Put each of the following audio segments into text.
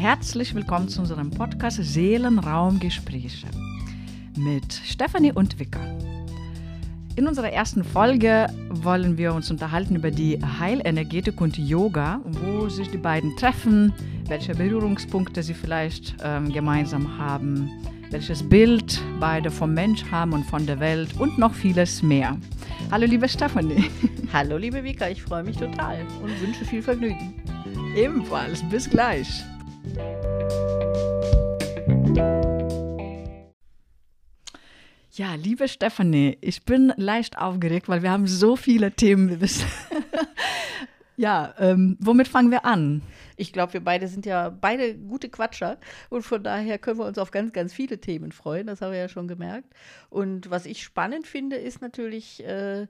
herzlich willkommen zu unserem Podcast Seelenraumgespräche mit Stefanie und Wicker. In unserer ersten Folge wollen wir uns unterhalten über die Heilenergetik und Yoga, wo sich die beiden treffen, welche Berührungspunkte sie vielleicht ähm, gemeinsam haben, welches Bild beide vom Mensch haben und von der Welt und noch vieles mehr. Hallo liebe Stefanie. Hallo liebe Vika, ich freue mich total und wünsche viel Vergnügen. Ebenfalls, bis gleich. Ja, liebe Stefanie, ich bin leicht aufgeregt, weil wir haben so viele Themen. ja, ähm, womit fangen wir an? Ich glaube, wir beide sind ja beide gute Quatscher und von daher können wir uns auf ganz, ganz viele Themen freuen. Das haben wir ja schon gemerkt. Und was ich spannend finde, ist natürlich, äh,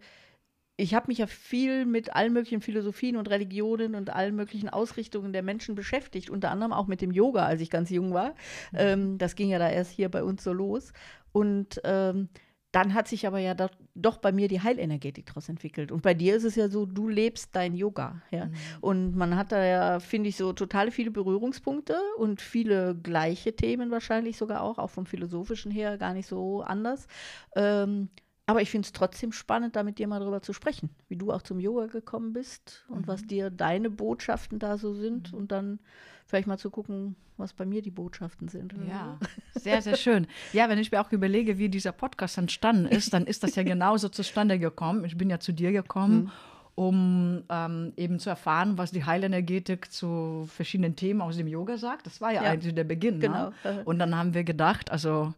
ich habe mich ja viel mit allen möglichen Philosophien und Religionen und allen möglichen Ausrichtungen der Menschen beschäftigt, unter anderem auch mit dem Yoga, als ich ganz jung war. Mhm. Ähm, das ging ja da erst hier bei uns so los. Und ähm, dann hat sich aber ja doch, doch, bei mir die Heilenergetik daraus entwickelt. Und bei dir ist es ja so, du lebst dein Yoga. Ja? Mhm. Und man hat da ja, finde ich, so total viele Berührungspunkte und viele gleiche Themen wahrscheinlich sogar auch, auch vom Philosophischen her gar nicht so anders. Ähm, aber ich finde es trotzdem spannend, da mit dir mal drüber zu sprechen, wie du auch zum Yoga gekommen bist und mhm. was dir deine Botschaften da so sind mhm. und dann vielleicht mal zu gucken, was bei mir die Botschaften sind. Ja, sehr, sehr schön. Ja, wenn ich mir auch überlege, wie dieser Podcast entstanden ist, dann ist das ja genauso zustande gekommen. Ich bin ja zu dir gekommen. Mhm um ähm, eben zu erfahren, was die Heilenergetik zu verschiedenen Themen aus dem Yoga sagt. Das war ja, ja. eigentlich der Beginn. Ne? Genau. Ne? Und dann haben wir gedacht, also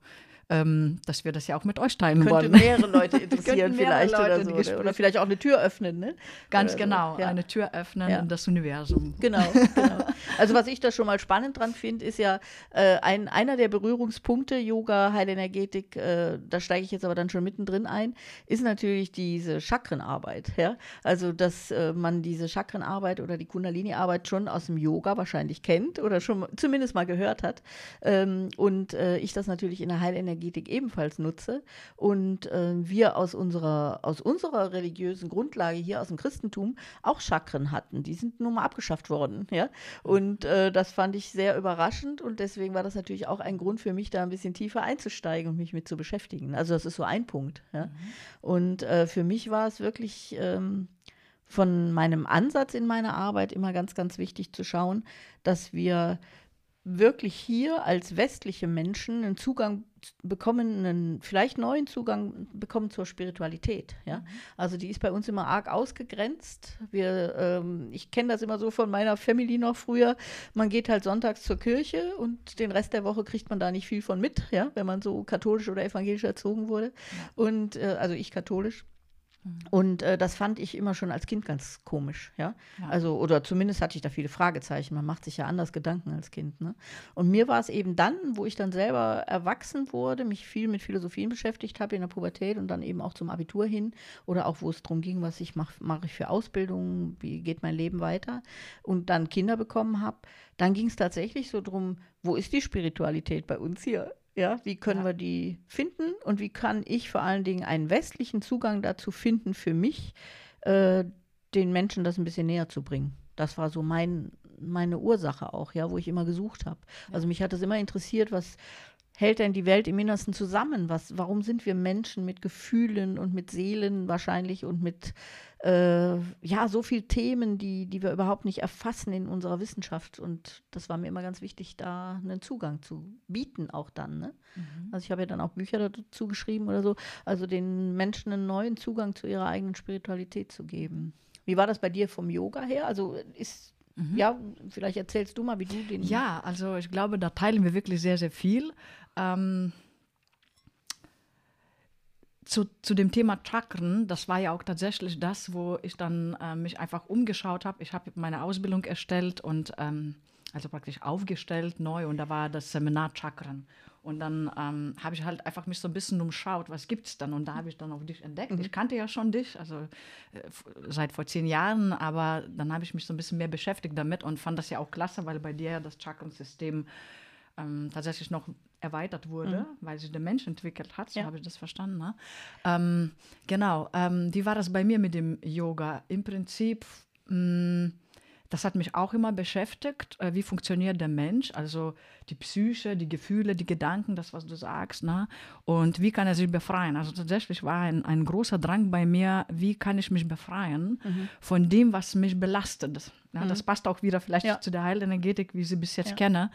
ähm, dass wir das ja auch mit euch teilen Könnte wollen. mehrere Leute interessieren vielleicht Leute oder so. Oder vielleicht auch eine Tür öffnen. Ne? Ganz oder genau, ja. eine Tür öffnen ja. in das Universum. Genau, genau. Also was ich da schon mal spannend dran finde, ist ja äh, ein, einer der Berührungspunkte Yoga, Heilenergetik, äh, da steige ich jetzt aber dann schon mittendrin ein, ist natürlich diese Chakrenarbeit. Ja? Also dass äh, man diese Chakrenarbeit oder die Kundalini-Arbeit schon aus dem Yoga wahrscheinlich kennt oder schon zumindest mal gehört hat. Ähm, und äh, ich das natürlich in der Heilenergetik Energetik ebenfalls nutze und äh, wir aus unserer, aus unserer religiösen Grundlage hier aus dem Christentum auch Chakren hatten. Die sind nun mal abgeschafft worden. Ja? Und äh, das fand ich sehr überraschend und deswegen war das natürlich auch ein Grund für mich, da ein bisschen tiefer einzusteigen und mich mit zu beschäftigen. Also das ist so ein Punkt. Ja? Mhm. Und äh, für mich war es wirklich ähm, von meinem Ansatz in meiner Arbeit immer ganz, ganz wichtig zu schauen, dass wir wirklich hier als westliche Menschen einen Zugang bekommen, einen vielleicht neuen Zugang bekommen zur Spiritualität. Ja? Mhm. Also die ist bei uns immer arg ausgegrenzt. Wir, ähm, ich kenne das immer so von meiner Family noch früher. Man geht halt sonntags zur Kirche und den Rest der Woche kriegt man da nicht viel von mit, ja? wenn man so katholisch oder evangelisch erzogen wurde. Und äh, also ich katholisch. Mhm. Und äh, das fand ich immer schon als Kind ganz komisch, ja? ja? Also, oder zumindest hatte ich da viele Fragezeichen. Man macht sich ja anders Gedanken als Kind. Ne? Und mir war es eben dann, wo ich dann selber erwachsen wurde, mich viel mit Philosophien beschäftigt habe in der Pubertät und dann eben auch zum Abitur hin oder auch wo es darum ging, was ich mache mach ich für Ausbildung, wie geht mein Leben weiter und dann Kinder bekommen habe, dann ging es tatsächlich so darum, wo ist die Spiritualität bei uns hier? Ja, wie können ja. wir die finden und wie kann ich vor allen Dingen einen westlichen Zugang dazu finden für mich, äh, den Menschen das ein bisschen näher zu bringen. Das war so mein, meine Ursache auch, ja, wo ich immer gesucht habe. Ja. Also mich hat das immer interessiert, was hält denn die Welt im Innersten zusammen? Was, warum sind wir Menschen mit Gefühlen und mit Seelen wahrscheinlich und mit äh, ja, so viel Themen, die, die wir überhaupt nicht erfassen in unserer Wissenschaft. Und das war mir immer ganz wichtig, da einen Zugang zu bieten, auch dann. Ne? Mhm. Also ich habe ja dann auch Bücher dazu geschrieben oder so, also den Menschen einen neuen Zugang zu ihrer eigenen Spiritualität zu geben. Wie war das bei dir vom Yoga her? Also ist Mhm. Ja, vielleicht erzählst du mal, wie du den. Ja, also ich glaube, da teilen wir wirklich sehr, sehr viel. Ähm, zu, zu dem Thema Chakren, das war ja auch tatsächlich das, wo ich dann äh, mich einfach umgeschaut habe. Ich habe meine Ausbildung erstellt und ähm, also praktisch aufgestellt neu und da war das Seminar Chakren. Und dann ähm, habe ich halt einfach mich so ein bisschen umschaut, was gibt es dann? Und da habe ich dann auch dich entdeckt. Mhm. Ich kannte ja schon dich, also äh, seit vor zehn Jahren, aber dann habe ich mich so ein bisschen mehr beschäftigt damit und fand das ja auch klasse, weil bei dir das Chakrensystem ähm, tatsächlich noch erweitert wurde, mhm. weil sich der Mensch entwickelt hat, so ja. habe ich das verstanden. Ne? Ähm, genau, ähm, wie war das bei mir mit dem Yoga? Im Prinzip, mh, mm, das hat mich auch immer beschäftigt. Äh, wie funktioniert der Mensch? Also die Psyche, die Gefühle, die Gedanken, das, was du sagst. Ne? Und wie kann er sich befreien? Also tatsächlich war ein, ein großer Drang bei mir, wie kann ich mich befreien mhm. von dem, was mich belastet. Ja, mhm. Das passt auch wieder vielleicht ja. zu der Heilenergetik, wie ich sie bis jetzt kenne.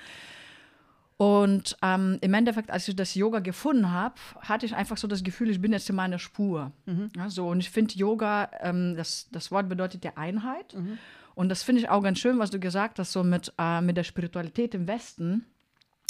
Und ähm, im Endeffekt, als ich das Yoga gefunden habe, hatte ich einfach so das Gefühl, ich bin jetzt in meiner Spur. Mhm. Ja, so, und ich finde Yoga, ähm, das, das Wort bedeutet ja Einheit. Mhm. Und das finde ich auch ganz schön, was du gesagt hast, so mit, äh, mit der Spiritualität im Westen.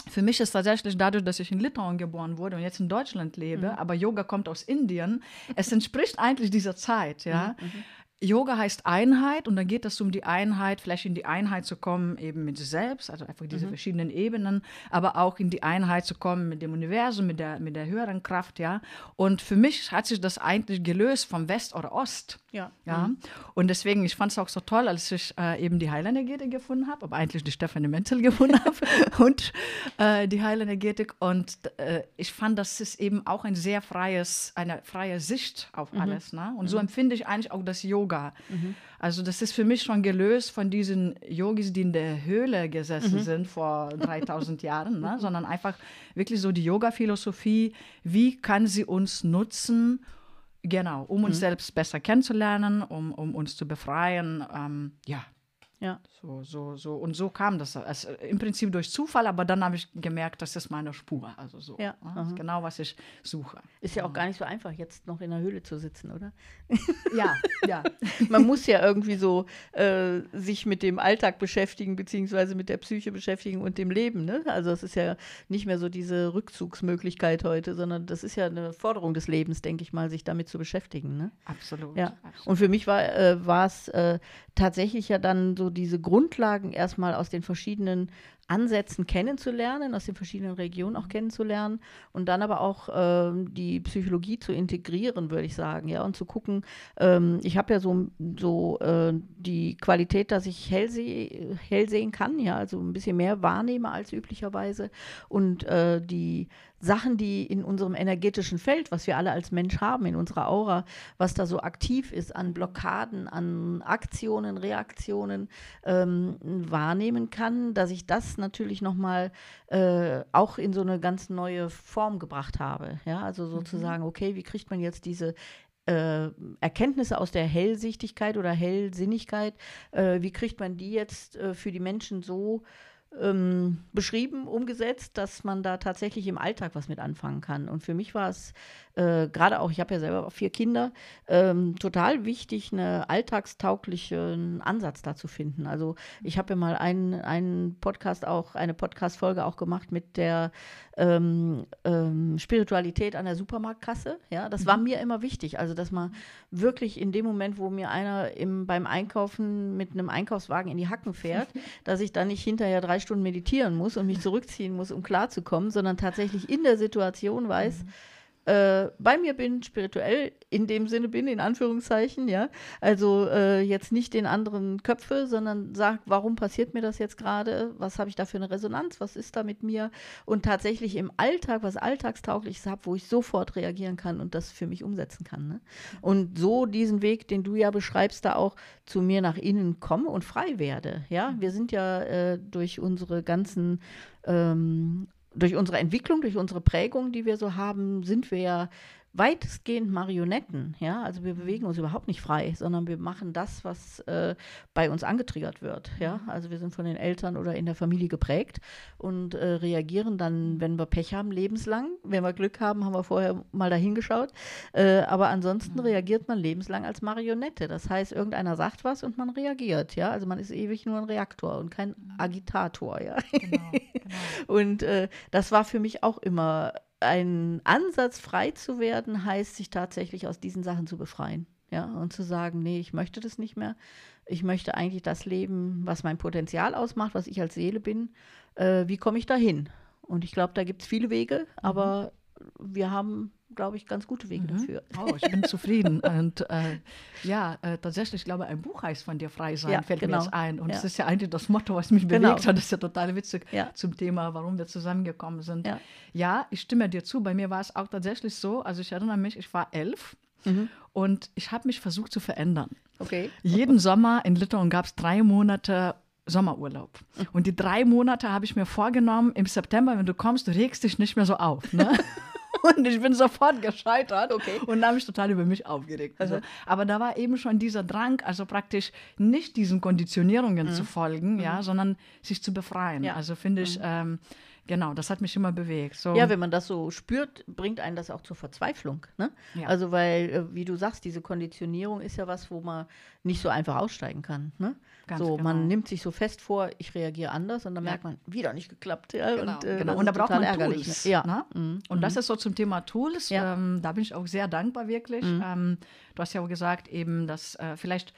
Für mich ist tatsächlich dadurch, dass ich in Litauen geboren wurde und jetzt in Deutschland lebe, mhm. aber Yoga kommt aus Indien, es entspricht eigentlich dieser Zeit, ja. Mhm. Yoga heißt Einheit und dann geht es um die Einheit, vielleicht in die Einheit zu kommen, eben mit sich selbst, also einfach diese mhm. verschiedenen Ebenen, aber auch in die Einheit zu kommen mit dem Universum, mit der, mit der höheren Kraft, ja. Und für mich hat sich das eigentlich gelöst vom West oder Ost. Ja. ja? Mhm. Und deswegen, ich fand es auch so toll, als ich äh, eben die Heilenergetik gefunden habe, aber eigentlich die Stefanie Menzel gefunden habe und äh, die Heilenergetik. Und äh, ich fand, das ist eben auch ein sehr freies, eine freie Sicht auf mhm. alles. Ne? Und so mhm. empfinde ich eigentlich auch das Yoga. Mhm. Also das ist für mich schon gelöst von diesen Yogis, die in der Höhle gesessen mhm. sind vor 3000 Jahren, ne? sondern einfach wirklich so die Yoga-Philosophie, wie kann sie uns nutzen, Genau, um uns mhm. selbst besser kennenzulernen, um, um uns zu befreien. Ähm, ja, ja. So, so, so. Und so kam das. Also Im Prinzip durch Zufall, aber dann habe ich gemerkt, das ist meine Spur. Also so. Ja. Das ist genau, was ich suche. Ist ja auch gar nicht so einfach, jetzt noch in der Höhle zu sitzen, oder? Ja, ja. Man muss ja irgendwie so äh, sich mit dem Alltag beschäftigen, beziehungsweise mit der Psyche beschäftigen und dem Leben. Ne? Also es ist ja nicht mehr so diese Rückzugsmöglichkeit heute, sondern das ist ja eine Forderung des Lebens, denke ich mal, sich damit zu beschäftigen. Ne? Absolut. Ja. Absolut. Und für mich war äh, es äh, tatsächlich ja dann so diese Grundlagen erstmal aus den verschiedenen Ansätzen kennenzulernen, aus den verschiedenen Regionen auch kennenzulernen und dann aber auch ähm, die Psychologie zu integrieren, würde ich sagen, ja, und zu gucken, ähm, ich habe ja so, so äh, die Qualität, dass ich hell, seh, hell sehen kann, ja, also ein bisschen mehr wahrnehme als üblicherweise und äh, die Sachen, die in unserem energetischen Feld, was wir alle als Mensch haben, in unserer Aura, was da so aktiv ist an Blockaden, an Aktionen, Reaktionen, ähm, wahrnehmen kann, dass ich das natürlich nochmal äh, auch in so eine ganz neue Form gebracht habe. Ja, also sozusagen, mhm. okay, wie kriegt man jetzt diese äh, Erkenntnisse aus der Hellsichtigkeit oder Hellsinnigkeit, äh, wie kriegt man die jetzt äh, für die Menschen so ähm, beschrieben, umgesetzt, dass man da tatsächlich im Alltag was mit anfangen kann. Und für mich war es äh, gerade auch, ich habe ja selber vier Kinder, ähm, total wichtig, einen alltagstauglichen Ansatz da zu finden. Also ich habe ja mal einen, einen Podcast auch, eine Podcast-Folge auch gemacht mit der ähm, ähm, Spiritualität an der Supermarktkasse. Ja, das mhm. war mir immer wichtig. Also, dass man wirklich in dem Moment, wo mir einer im, beim Einkaufen mit einem Einkaufswagen in die Hacken fährt, dass ich dann nicht hinterher drei Stunden meditieren muss und mich zurückziehen muss, um klarzukommen, sondern tatsächlich in der Situation weiß, mhm äh, bei mir bin, spirituell in dem Sinne bin, in Anführungszeichen, ja. Also äh, jetzt nicht den anderen Köpfe, sondern sagt, warum passiert mir das jetzt gerade? Was habe ich da für eine Resonanz? Was ist da mit mir? Und tatsächlich im Alltag, was Alltagstaugliches habe, wo ich sofort reagieren kann und das für mich umsetzen kann. Ne? Und so diesen Weg, den du ja beschreibst, da auch zu mir nach innen komme und frei werde. Ja, wir sind ja äh, durch unsere ganzen ähm, durch unsere Entwicklung, durch unsere Prägung, die wir so haben, sind wir ja weitestgehend Marionetten. Ja? Also wir bewegen uns überhaupt nicht frei, sondern wir machen das, was äh, bei uns angetriggert wird. Ja? Mhm. Also wir sind von den Eltern oder in der Familie geprägt und äh, reagieren dann, wenn wir Pech haben, lebenslang. Wenn wir Glück haben, haben wir vorher mal dahin geschaut. Äh, aber ansonsten mhm. reagiert man lebenslang als Marionette. Das heißt, irgendeiner sagt was und man reagiert. Ja? Also man ist ewig nur ein Reaktor und kein mhm. Agitator. Ja? Genau, genau. und äh, das war für mich auch immer ein Ansatz, frei zu werden, heißt, sich tatsächlich aus diesen Sachen zu befreien. Ja, und zu sagen, nee, ich möchte das nicht mehr. Ich möchte eigentlich das leben, was mein Potenzial ausmacht, was ich als Seele bin. Äh, wie komme ich da hin? Und ich glaube, da gibt es viele Wege, mhm. aber wir haben glaube ich, ganz gute Wege mhm. dafür. Oh, ich bin zufrieden. Und äh, ja, äh, tatsächlich, ich glaube, ein Buch heißt von dir frei sein, ja, fällt genau. mir jetzt ein. Und ja. das ist ja eigentlich das Motto, was mich genau. bewegt hat. Das ist ja total witzig ja. zum Thema, warum wir zusammengekommen sind. Ja. ich stimme dir zu. Bei mir war es auch tatsächlich so, also ich erinnere mich, ich war elf mhm. und ich habe mich versucht zu verändern. Okay. Jeden Sommer in Litauen gab es drei Monate Sommerurlaub. Und die drei Monate habe ich mir vorgenommen, im September, wenn du kommst, du regst dich nicht mehr so auf. Ne? Und ich bin sofort gescheitert Okay. und habe mich total über mich aufgeregt. Also, aber da war eben schon dieser Drang, also praktisch nicht diesen Konditionierungen zu folgen, ja, sondern sich zu befreien. Ja. Also finde ich, ähm, genau, das hat mich immer bewegt. So. Ja, wenn man das so spürt, bringt einen das auch zur Verzweiflung. Ne? Ja. Also, weil, äh, wie du sagst, diese Konditionierung ist ja was, wo man nicht so einfach aussteigen kann. Ne? Ganz so, genau. man nimmt sich so fest vor, ich reagiere anders und dann Ja. merkt man, wieder nicht geklappt. Ja? Genau, und, äh, genau. und da braucht man ärgerlich, Tools. Ne? Ja. Ne? Mhm. Und das ist so zum Thema Tools. Ja. Ähm, da bin ich auch sehr dankbar wirklich. Ähm, du hast ja auch gesagt, eben, dass äh, vielleicht,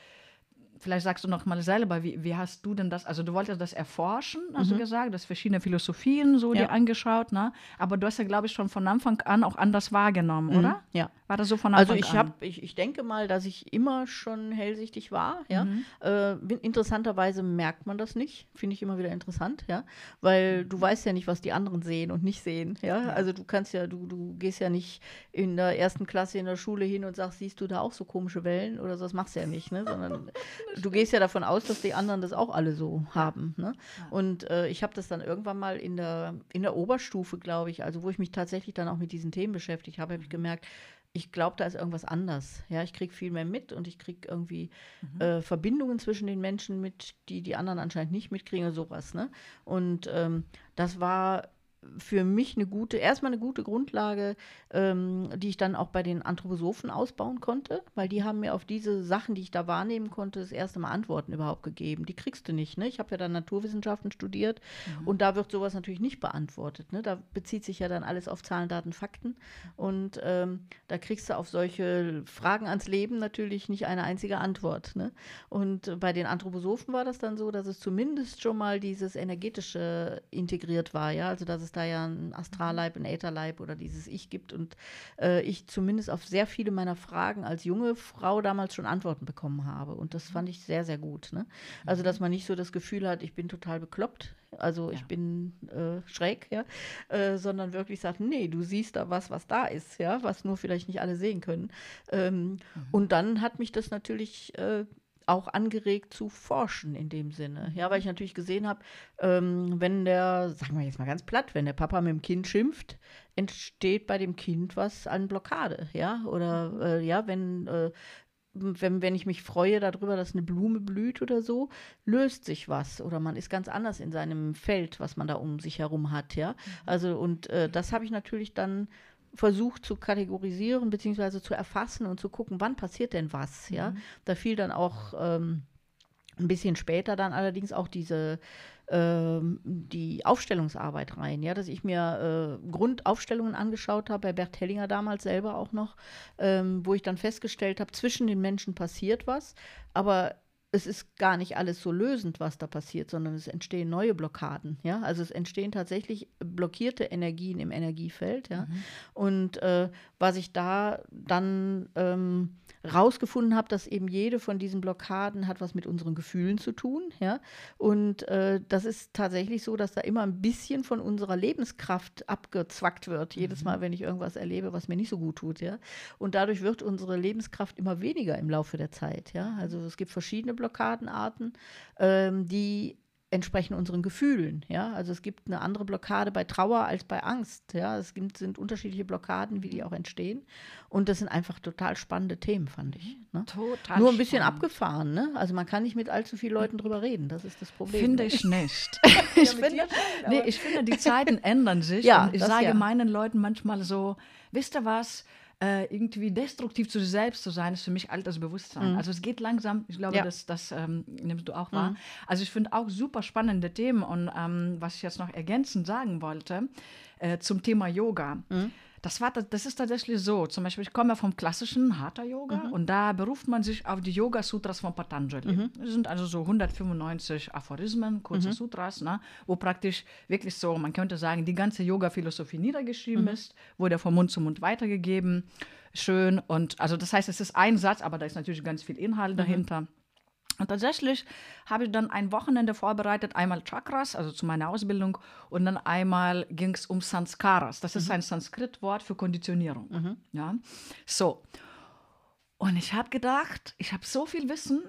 vielleicht sagst du noch mal selber, wie, wie hast du denn das, also du wolltest das erforschen, hast du gesagt, das verschiedene Philosophien so Ja. dir angeschaut, ne? Aber du hast ja, glaube ich, schon von Anfang an auch anders wahrgenommen, oder? Ja. War das so von Anfang Also ich an? habe, ich, ich denke mal, dass ich immer schon hellsichtig war. Ja, Mhm. äh, interessanterweise merkt man das nicht. Finde ich immer wieder interessant. Ja, weil Mhm. du weißt ja nicht, was die anderen sehen und nicht sehen. Ja, also du kannst ja, du, du gehst ja nicht in der ersten Klasse in der Schule hin und sagst, siehst du da auch so komische Wellen oder so. Das machst du ja nicht, ne? Sondern du gehst ja davon aus, dass die anderen das auch alle so haben. Ne? Und äh, ich habe das dann irgendwann mal in der in der Oberstufe, glaube ich, also wo ich mich tatsächlich dann auch mit diesen Themen beschäftigt habe, habe ich gemerkt, ich glaube, da ist irgendwas anders. Ja, ich kriege viel mehr mit und ich kriege irgendwie äh, Verbindungen zwischen den Menschen mit, die die anderen anscheinend nicht mitkriegen oder sowas. Ne? Und ähm, das war für mich eine gute, erstmal eine gute Grundlage, ähm, die ich dann auch bei den Anthroposophen ausbauen konnte, weil die haben mir auf diese Sachen, die ich da wahrnehmen konnte, das erste Mal Antworten überhaupt gegeben. Die kriegst du nicht. Ne? Ich habe ja dann Naturwissenschaften studiert und da wird sowas natürlich nicht beantwortet. Ne? Da bezieht sich ja dann alles auf Zahlen, Daten, Fakten und ähm, da kriegst du auf solche Fragen ans Leben natürlich nicht eine einzige Antwort. Ne? Und bei den Anthroposophen war das dann so, dass es zumindest schon mal dieses energetische integriert war, ja, also dass es da ja ein Astralleib, ein Ätherleib oder dieses Ich gibt und äh, ich zumindest auf sehr viele meiner Fragen als junge Frau damals schon Antworten bekommen habe und das fand ich sehr, sehr gut. Ne? Also, dass man nicht so das Gefühl hat, ich bin total bekloppt, also ich Ja. bin äh, schräg, ja, äh, sondern wirklich sagt, nee, du siehst da was, was da ist, ja, was nur vielleicht nicht alle sehen können. Ähm, Und dann hat mich das natürlich äh, auch angeregt zu forschen in dem Sinne. Ja, weil ich natürlich gesehen habe, ähm, wenn der, sagen wir jetzt mal ganz platt, wenn der Papa mit dem Kind schimpft, entsteht bei dem Kind was an Blockade, ja, oder äh, ja, wenn äh, wenn, wenn ich mich freue darüber, dass eine Blume blüht oder so, löst sich was oder man ist ganz anders in seinem Feld, was man da um sich herum hat, ja. Also und äh, das habe ich natürlich dann versucht zu kategorisieren beziehungsweise zu erfassen und zu gucken, wann passiert denn was, ja. Da fiel dann auch ähm, ein bisschen später dann allerdings auch diese ähm, die Aufstellungsarbeit rein, ja, dass ich mir äh, Grundaufstellungen angeschaut habe, bei Bert Hellinger damals selber auch noch, ähm, wo ich dann festgestellt habe, zwischen den Menschen passiert was, aber es ist gar nicht alles so lösend, was da passiert, sondern es entstehen neue Blockaden, ja, also es entstehen tatsächlich blockierte Energien im Energiefeld, ja, und äh, was ich da dann ähm, rausgefunden habe, dass eben jede von diesen Blockaden hat was mit unseren Gefühlen zu tun, ja. Und äh, das ist tatsächlich so, dass da immer ein bisschen von unserer Lebenskraft abgezwackt wird, jedes Mal, wenn ich irgendwas erlebe, was mir nicht so gut tut, ja. Und dadurch wird unsere Lebenskraft immer weniger im Laufe der Zeit, ja. Also es gibt verschiedene Blockadenarten, ähm, die entsprechen unseren Gefühlen. Ja? Also es gibt eine andere Blockade bei Trauer als bei Angst. Ja? Es gibt, sind unterschiedliche Blockaden, wie die auch entstehen. Und das sind einfach total spannende Themen, fand ich. Ne? Total Nur ein bisschen spannend. abgefahren. Ne? Also man kann nicht mit allzu vielen Leuten drüber reden. Das ist das Problem. Finde ich nicht. ich, mit finde, schon, nee, ich finde, die Zeiten ändern sich. Ja, ich sage ja. meinen Leuten manchmal so, wisst ihr was? Äh, irgendwie destruktiv zu sich selbst zu sein, ist für mich Altersbewusstsein. Also es geht langsam, ich glaube, Mhm. Ja. das, das ähm, nimmst du auch wahr. Mhm. Also ich finde auch super spannende Themen und ähm, was ich jetzt noch ergänzend sagen wollte, äh, zum Thema Yoga. Mhm. Das, war, das ist tatsächlich so. Zum Beispiel, ich komme vom klassischen Hatha-Yoga Mhm. und da beruft man sich auf die Yoga-Sutras von Patanjali. Das sind also so 195 Aphorismen, kurze Sutras, ne, wo praktisch wirklich so, man könnte sagen, die ganze Yoga-Philosophie niedergeschrieben ist, wurde von Mund zu Mund weitergegeben. Schön. Und also das heißt, es ist ein Satz, aber da ist natürlich ganz viel Inhalt dahinter. Und tatsächlich habe ich dann ein Wochenende vorbereitet, einmal Chakras, also zu meiner Ausbildung, und dann einmal ging es um Sanskaras. Das ist ein Sanskrit-Wort für Konditionierung. Ja? So. Und ich habe gedacht, ich habe so viel Wissen.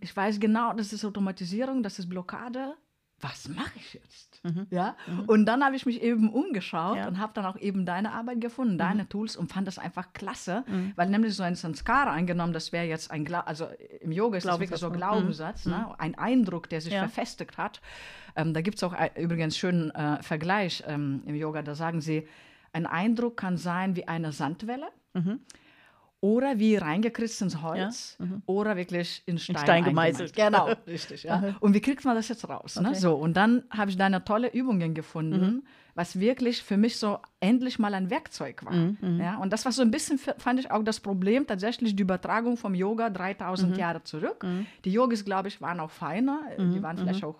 Ich weiß genau, das ist Automatisierung, das ist Blockade. Was mache ich jetzt? Ja? Und dann habe ich mich eben umgeschaut Ja. und habe dann auch eben deine Arbeit gefunden, deine Tools und fand das einfach klasse, weil nämlich so ein Sanskara angenommen, das wäre jetzt ein, Gla also im Yoga ist das wirklich so Glaubenssatz, ne? Glaubenssatz, ne? ein Eindruck, der sich Ja. verfestigt hat. Ähm, da gibt es auch ein, übrigens schönen äh, Vergleich ähm, im Yoga, da sagen sie, ein Eindruck kann sein wie eine Sandwelle. Oder wie reingekritzt ins Holz oder wirklich in Stein, Stein gemeißelt. Genau, richtig. Ja. Und wie kriegt man das jetzt raus? Ne? Okay. So, und dann habe ich deine tolle Übungen gefunden, was wirklich für mich so endlich mal ein Werkzeug war. Ja? Und das war so ein bisschen, fand ich auch das Problem, tatsächlich die Übertragung vom Yoga 3000 Jahre zurück. Die Yogis, glaube ich, waren auch feiner. Die waren vielleicht auch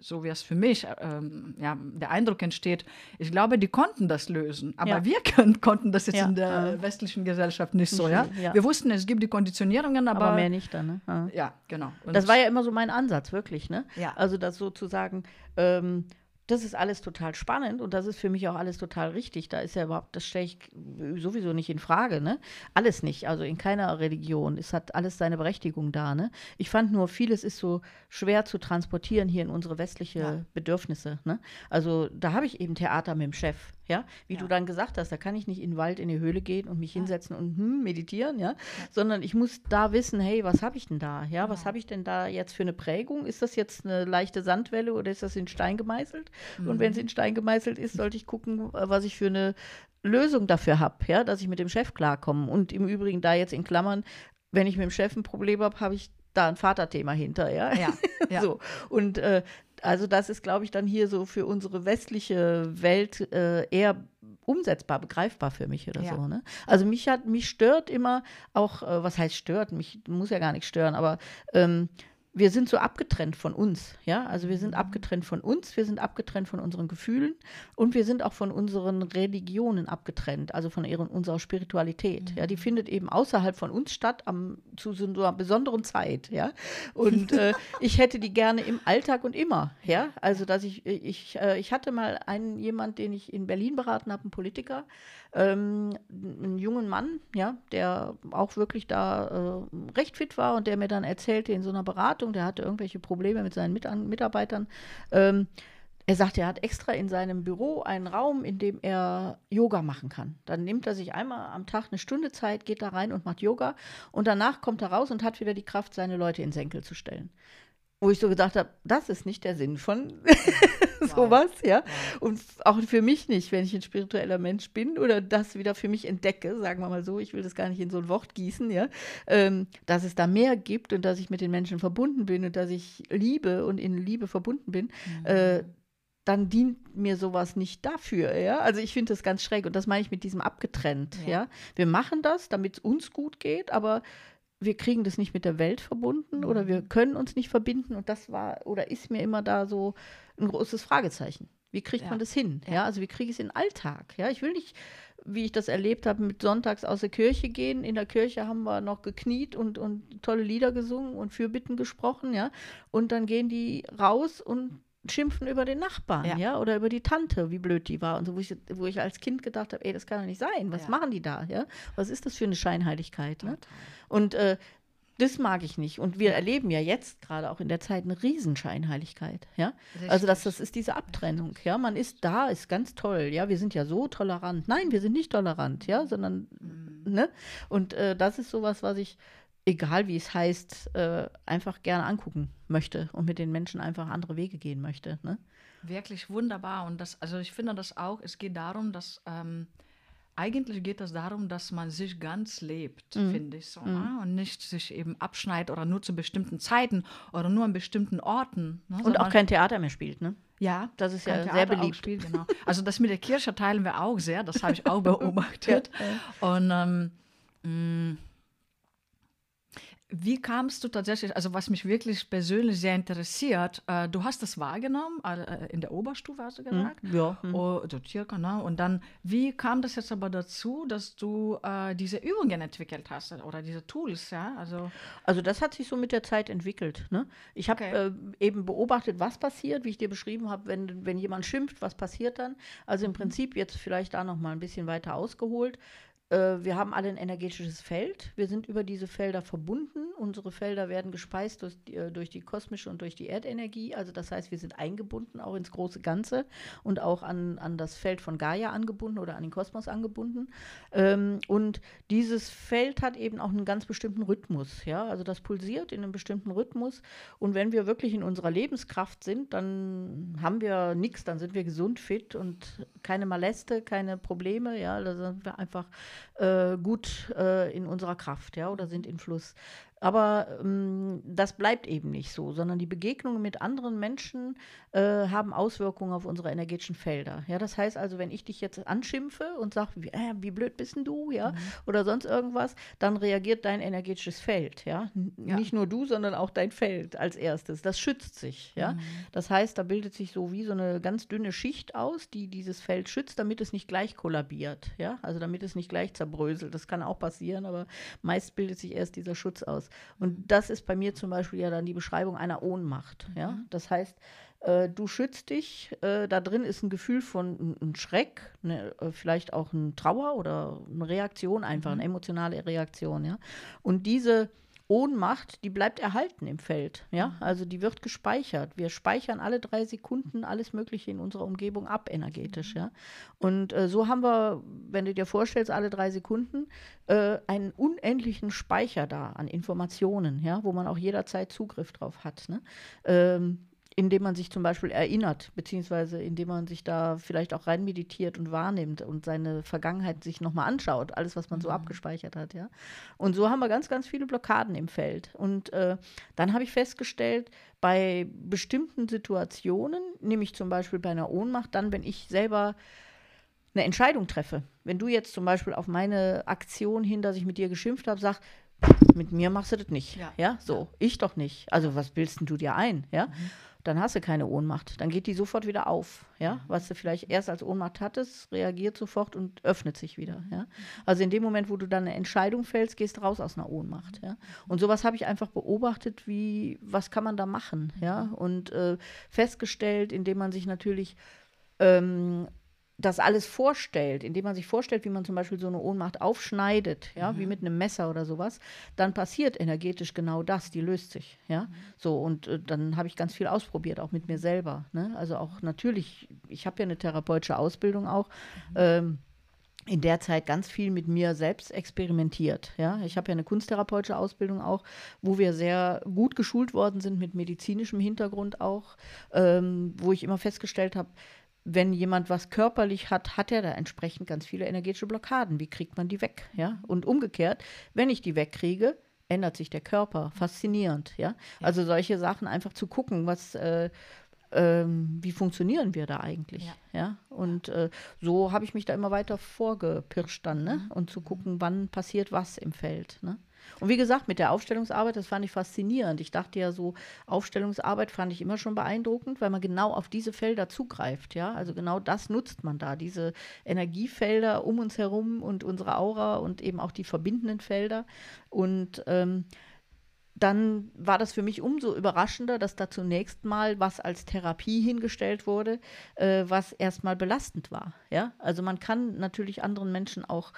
so wie es für mich ähm, ja, der Eindruck entsteht, ich glaube, die konnten das lösen. Aber Ja. wir können, konnten das jetzt Ja. in der westlichen Gesellschaft nicht so. Ja? ja. Wir wussten, es gibt die Konditionierungen, aber, Aber mehr nicht dann, ne? Ja. ja, genau. Und Das war ja immer so mein Ansatz, wirklich, ne? Ja. Also das sozusagen, ähm, das ist alles total spannend und das ist für mich auch alles total richtig. Da ist ja überhaupt, das stelle ich sowieso nicht in Frage, ne? Alles nicht, also in keiner Religion. Es hat alles seine Berechtigung da, ne? Ich fand nur, vieles ist so schwer zu transportieren hier in unsere westliche Ja. Bedürfnisse, ne? Also da habe ich eben Theater mit dem Chef, ja? Wie Ja. du dann gesagt hast, da kann ich nicht in den Wald, in die Höhle gehen und mich hinsetzen und hm, meditieren, ja? Sondern ich muss da wissen, hey, was habe ich denn da? Ja, was habe ich denn da jetzt für eine Prägung? Ist das jetzt eine leichte Sandwelle oder ist das in Stein gemeißelt? Und wenn es in Stein gemeißelt ist, sollte ich gucken, äh, was ich für eine Lösung dafür habe, ja, dass ich mit dem Chef klarkomme. Und im Übrigen da jetzt in Klammern, wenn ich mit dem Chef ein Problem habe, habe ich da ein Vaterthema hinter, ja. Ja, ja. So. Und äh, also das ist, glaube ich, dann hier so für unsere westliche Welt äh, eher umsetzbar, begreifbar für mich oder Ja. so. Ne? Also mich hat, mich stört immer auch, äh, was heißt stört? Mich muss ja gar nicht stören, aber ähm, wir sind so abgetrennt von uns, ja. Also wir sind abgetrennt von uns, wir sind abgetrennt von unseren Gefühlen und wir sind auch von unseren Religionen abgetrennt, also von ihren, unserer Spiritualität. Ja, die findet eben außerhalb von uns statt, am, zu so einer besonderen Zeit, ja. Und äh, ich hätte die gerne im Alltag und immer, ja. Also dass ich, ich, äh, ich hatte mal einen jemand, den ich in Berlin beraten habe, einen Politiker, ähm, einen jungen Mann, ja, der auch wirklich da äh, recht fit war und der mir dann erzählte in so einer Beratung, der hatte irgendwelche Probleme mit seinen Mitan Mitarbeitern. Ähm, er sagte, er hat extra in seinem Büro einen Raum, in dem er Yoga machen kann. Dann nimmt er sich einmal am Tag eine Stunde Zeit, geht da rein und macht Yoga und danach kommt er raus und hat wieder die Kraft, seine Leute in Senkel zu stellen. Wo ich so gedacht habe, das ist nicht der Sinn von sowas, ja. Und auch für mich nicht, wenn ich ein spiritueller Mensch bin oder das wieder für mich entdecke, sagen wir mal so, ich will das gar nicht in so ein Wort gießen, ja, ähm, dass es da mehr gibt und dass ich mit den Menschen verbunden bin und dass ich liebe und in Liebe verbunden bin, äh, dann dient mir sowas nicht dafür, ja. Also ich finde das ganz schräg und das meine ich mit diesem abgetrennt, Ja. ja. Wir machen das, damit es uns gut geht, aber wir kriegen das nicht mit der Welt verbunden oder wir können uns nicht verbinden und das war oder ist mir immer da so ein großes Fragezeichen. Wie kriegt Ja. man das hin? Ja. Ja. also wie kriege ich es in den Alltag? Ja, ich will nicht, wie ich das erlebt habe, mit sonntags aus der Kirche gehen. In der Kirche haben wir noch gekniet und, und tolle Lieder gesungen und Fürbitten gesprochen, ja. Und dann gehen die raus und schimpfen über den Nachbarn, ja, Ja. oder über die Tante, wie blöd die war und so, wo ich, wo ich als Kind gedacht habe, ey, das kann doch nicht sein. Was Ja. machen die da, ja? Was ist das für eine Scheinheiligkeit, ne? Und äh, das mag ich nicht. Und wir erleben ja jetzt gerade auch in der Zeit eine Riesenscheinheiligkeit, ja. Also das, das ist diese Abtrennung, ja. Man ist da, ist ganz toll, ja. Wir sind ja so tolerant. Nein, wir sind nicht tolerant, ja, sondern, ne? Und äh, das ist sowas, was ich, egal wie es heißt, äh, einfach gerne angucken möchte und mit den Menschen einfach andere Wege gehen möchte, ne? Wirklich wunderbar. Und das, also ich finde das auch, es geht darum, dass ähm, eigentlich geht es darum, dass man sich ganz lebt, Mhm. finde ich so. Ne? Und nicht sich eben abschneidet oder nur zu bestimmten Zeiten oder nur an bestimmten Orten. Ne? Und auch kein Theater mehr spielt, ne? Ja, Das ist ja sehr Theater auch beliebt. Spielt, genau. Also das mit der Kirche teilen wir auch sehr, das habe ich auch beobachtet. Und ähm, mh, wie kamst du tatsächlich, also was mich wirklich persönlich sehr interessiert, äh, du hast das wahrgenommen, äh, in der Oberstufe hast du gesagt? Ja. hm. Oh, so circa, ne? Und dann, wie kam das jetzt aber dazu, dass du äh, diese Übungen entwickelt hast oder diese Tools, ja? Also, Also das hat sich so mit der Zeit entwickelt. Ne? Ich habe Okay. äh, eben beobachtet, was passiert, wie ich dir beschrieben habe, wenn, wenn jemand schimpft, was passiert dann. Also Mhm. im Prinzip jetzt vielleicht da noch mal ein bisschen weiter ausgeholt. Äh, wir haben alle ein energetisches Feld. Wir sind über diese Felder verbunden. Unsere Felder werden gespeist durch die, äh, durch die kosmische und durch die Erdenergie. Also das heißt, wir sind eingebunden auch ins große Ganze und auch an, an das Feld von Gaia angebunden oder an den Kosmos angebunden. Ähm, und dieses Feld hat eben auch einen ganz bestimmten Rhythmus. Ja? Also das pulsiert in einem bestimmten Rhythmus. Und wenn wir wirklich in unserer Lebenskraft sind, dann haben wir nichts, dann sind wir gesund, fit und keine Maleste, keine Probleme. Ja, da sind wir einfach äh, gut äh, in unserer Kraft, ja, oder sind in Fluss. Aber ähm, das bleibt eben nicht so, sondern die Begegnungen mit anderen Menschen äh, haben Auswirkungen auf unsere energetischen Felder. Ja, das heißt also, wenn ich dich jetzt anschimpfe und sage, wie, äh, wie, blöd bist denn du, ja, mhm. oder sonst irgendwas, dann reagiert dein energetisches Feld, ja? ja? Nicht nur du, sondern auch dein Feld als erstes. Das schützt sich, ja. Mhm. Das heißt, da bildet sich so wie so eine ganz dünne Schicht aus, die dieses Feld schützt, damit es nicht gleich kollabiert, ja, also damit es nicht gleich zerbröselt. Das kann auch passieren, aber meist bildet sich erst dieser Schutz aus. Und das ist bei mir zum Beispiel ja dann die Beschreibung einer Ohnmacht. Ja? Mhm. Das heißt, äh, du schützt dich, äh, da drin ist ein Gefühl von ein Schreck, ne, äh, vielleicht auch ein Trauer oder eine Reaktion, einfach mhm. eine emotionale Reaktion. Ja? Und diese Ohnmacht, die bleibt erhalten im Feld. Ja, also die wird gespeichert. Wir speichern alle drei Sekunden alles Mögliche in unserer Umgebung ab, energetisch. Ja, und äh, so haben wir, wenn du dir vorstellst, alle drei Sekunden äh, einen unendlichen Speicher da an Informationen, ja, wo man auch jederzeit Zugriff drauf hat. Ne? Ähm, indem man sich zum Beispiel erinnert, beziehungsweise indem man sich da vielleicht auch rein meditiert und wahrnimmt und seine Vergangenheit sich nochmal anschaut, alles, was man so mhm. abgespeichert hat, ja. Und so haben wir ganz, ganz viele Blockaden im Feld. Und äh, dann habe ich festgestellt, bei bestimmten Situationen, nämlich zum Beispiel bei einer Ohnmacht, dann, wenn ich selber eine Entscheidung treffe. Wenn du jetzt zum Beispiel auf meine Aktion hin, dass ich mit dir geschimpft habe, sagst, mit mir machst du das nicht. Ja, ja so, ja. ich doch nicht. Also was bildest du dir ein? Ja. Mhm dann hast du keine Ohnmacht. Dann geht die sofort wieder auf. Ja? Mhm. Was du vielleicht erst als Ohnmacht hattest, reagiert sofort und öffnet sich wieder. Ja? Also in dem Moment, wo du dann eine Entscheidung fällst, gehst du raus aus einer Ohnmacht. Ja? Und sowas habe ich einfach beobachtet, wie, was kann man da machen? Ja? Und äh, festgestellt, indem man sich natürlich ähm, das alles vorstellt, indem man sich vorstellt, wie man zum Beispiel so eine Ohnmacht aufschneidet, ja, mhm. wie mit einem Messer oder sowas, dann passiert energetisch genau das, die löst sich, ja. Mhm. So, und äh, dann habe ich ganz viel ausprobiert, auch mit mir selber. Ne? Also auch natürlich, ich habe ja eine therapeutische Ausbildung auch. Mhm. Ähm, in der Zeit ganz viel mit mir selbst experimentiert. Ja, ich habe ja eine kunsttherapeutische Ausbildung auch, wo wir sehr gut geschult worden sind mit medizinischem Hintergrund auch, ähm, wo ich immer festgestellt habe, wenn jemand was körperlich hat, hat er da entsprechend ganz viele energetische Blockaden. Wie kriegt man die weg? Ja? Und umgekehrt, wenn ich die wegkriege, ändert sich der Körper. Faszinierend, ja. Also solche Sachen einfach zu gucken, was, äh, ähm, wie funktionieren wir da eigentlich, ja. ja? Und äh, so habe ich mich da immer weiter vorgepirscht dann, ne? Mhm. Und zu gucken, wann passiert was im Feld, ne? Und wie gesagt, mit der Aufstellungsarbeit, das fand ich faszinierend. Ich dachte ja so, Aufstellungsarbeit fand ich immer schon beeindruckend, weil man genau auf diese Felder zugreift. Ja, also genau das nutzt man da, diese Energiefelder um uns herum und unsere Aura und eben auch die verbindenden Felder. Und ähm, dann war das für mich umso überraschender, dass da zunächst mal was als Therapie hingestellt wurde, äh, was erstmal belastend war. Ja, also man kann natürlich anderen Menschen auch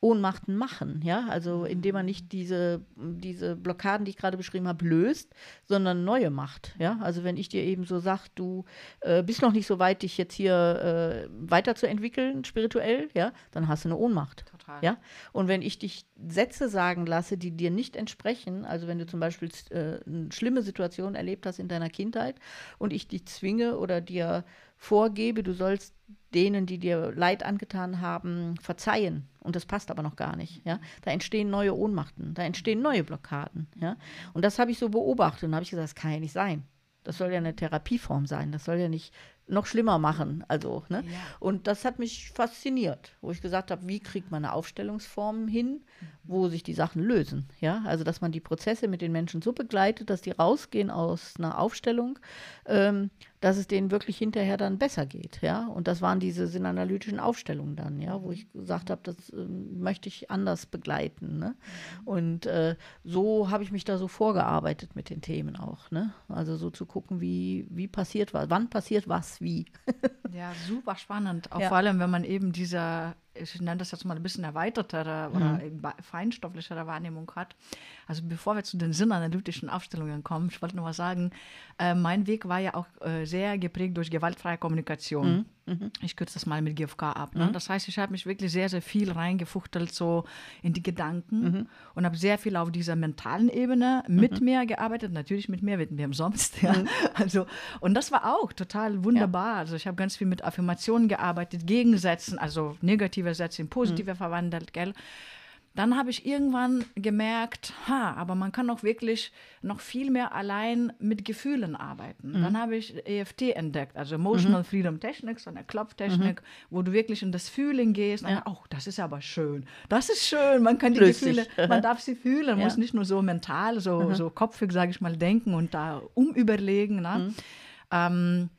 Ohnmachten machen, ja, also indem man nicht diese, diese Blockaden, die ich gerade beschrieben habe, löst, sondern neue macht, ja, also wenn ich dir eben so sage, du äh, bist noch nicht so weit, dich jetzt hier äh, weiterzuentwickeln, spirituell, ja, dann hast du eine Ohnmacht, Total. ja, und wenn ich dich Sätze sagen lasse, die dir nicht entsprechen, also wenn du zum Beispiel äh, eine schlimme Situation erlebt hast in deiner Kindheit und ich dich zwinge oder dir vorgebe, du sollst denen, die dir Leid angetan haben, verzeihen. Und das passt aber noch gar nicht. Ja? Da entstehen neue Ohnmachten, da entstehen neue Blockaden. Ja? Und das habe ich so beobachtet und habe ich gesagt, das kann ja nicht sein. Das soll ja eine Therapieform sein. Das soll ja nicht noch schlimmer machen. Also, ne? Ja. Und das hat mich fasziniert, wo ich gesagt habe, wie kriegt man eine Aufstellungsform hin, wo sich die Sachen lösen. Ja, also dass man die Prozesse mit den Menschen so begleitet, dass die rausgehen aus einer Aufstellung, ähm, dass es denen wirklich hinterher dann besser geht. Ja, und das waren diese sinnanalytischen Aufstellungen dann, ja, wo ich gesagt habe, das äh, möchte ich anders begleiten. Ne? Und äh, so habe ich mich da so vorgearbeitet mit den Themen auch. Ne? Also so zu gucken, wie, wie passiert was, wann passiert was wie. ja, super spannend. Auch ja. vor allem, wenn man eben dieser ich nenne das jetzt mal ein bisschen erweitertere oder mhm. feinstofflichere Wahrnehmung hat. Also bevor wir zu den sinnanalytischen Aufstellungen kommen, ich wollte nur mal sagen, äh, mein Weg war ja auch äh, sehr geprägt durch gewaltfreie Kommunikation. Mhm. Mhm. Ich kürze das mal mit GFK ab. Ne? Mhm. Das heißt, ich habe mich wirklich sehr, sehr viel reingefuchtelt so in die Gedanken mhm. und habe sehr viel auf dieser mentalen Ebene mit mhm. mir gearbeitet. Natürlich mit mir, mit mir umsonst. Ja. Mhm. Also, und das war auch total wunderbar. Ja. Also ich habe ganz viel mit Affirmationen gearbeitet, Gegensätzen, also negative Sätze in positive verwandelt, gell? Dann habe ich irgendwann gemerkt, ha, aber man kann auch wirklich noch viel mehr allein mit Gefühlen arbeiten. Mhm. Dann habe ich EFT entdeckt, also Emotional mhm. Freedom Technik, so eine Klopftechnik, mhm. wo du wirklich in das Fühlen gehst. Ja. oh, das ist aber schön. Das ist schön. Man kann die Lustig. Gefühle, man darf sie fühlen, ja. muss nicht nur so mental, so, mhm. so kopfig, sage ich mal, denken und da umüberlegen. Ne? Mhm. Ähm,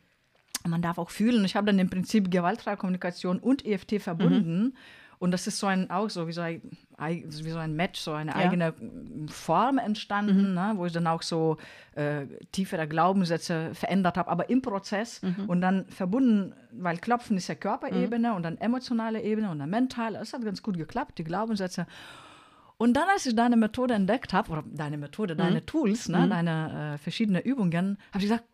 man darf auch fühlen. Ich habe dann im Prinzip gewaltfreie Kommunikation und EFT verbunden. Mhm. Und das ist so ein, auch so wie so ein, wie so ein Match, so eine ja. eigene Form entstanden, mhm. ne, wo ich dann auch so äh, tiefere Glaubenssätze verändert habe, aber im Prozess mhm. und dann verbunden, weil Klopfen ist ja Körperebene mhm. und dann emotionale Ebene und dann mentale. Es hat ganz gut geklappt, die Glaubenssätze. Und dann, als ich deine Methode entdeckt habe, oder deine Methode, deine mhm. Tools, ne, mhm. deine äh, verschiedenen Übungen, habe ich gesagt,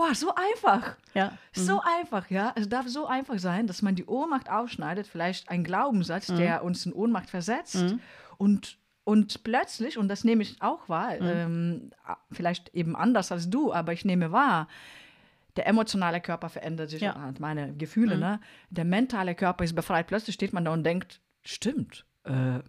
boah, so einfach. Ja. So mhm. einfach, ja. Es darf so einfach sein, dass man die Ohnmacht aufschneidet, vielleicht ein Glaubenssatz, mhm. der uns in Ohnmacht versetzt. Mhm. Und, und plötzlich, und das nehme ich auch wahr, mhm. ähm, vielleicht eben anders als du, aber ich nehme wahr, der emotionale Körper verändert sich, ja. meine Gefühle, mhm. ne? Der mentale Körper ist befreit. Plötzlich steht man da und denkt, stimmt, äh,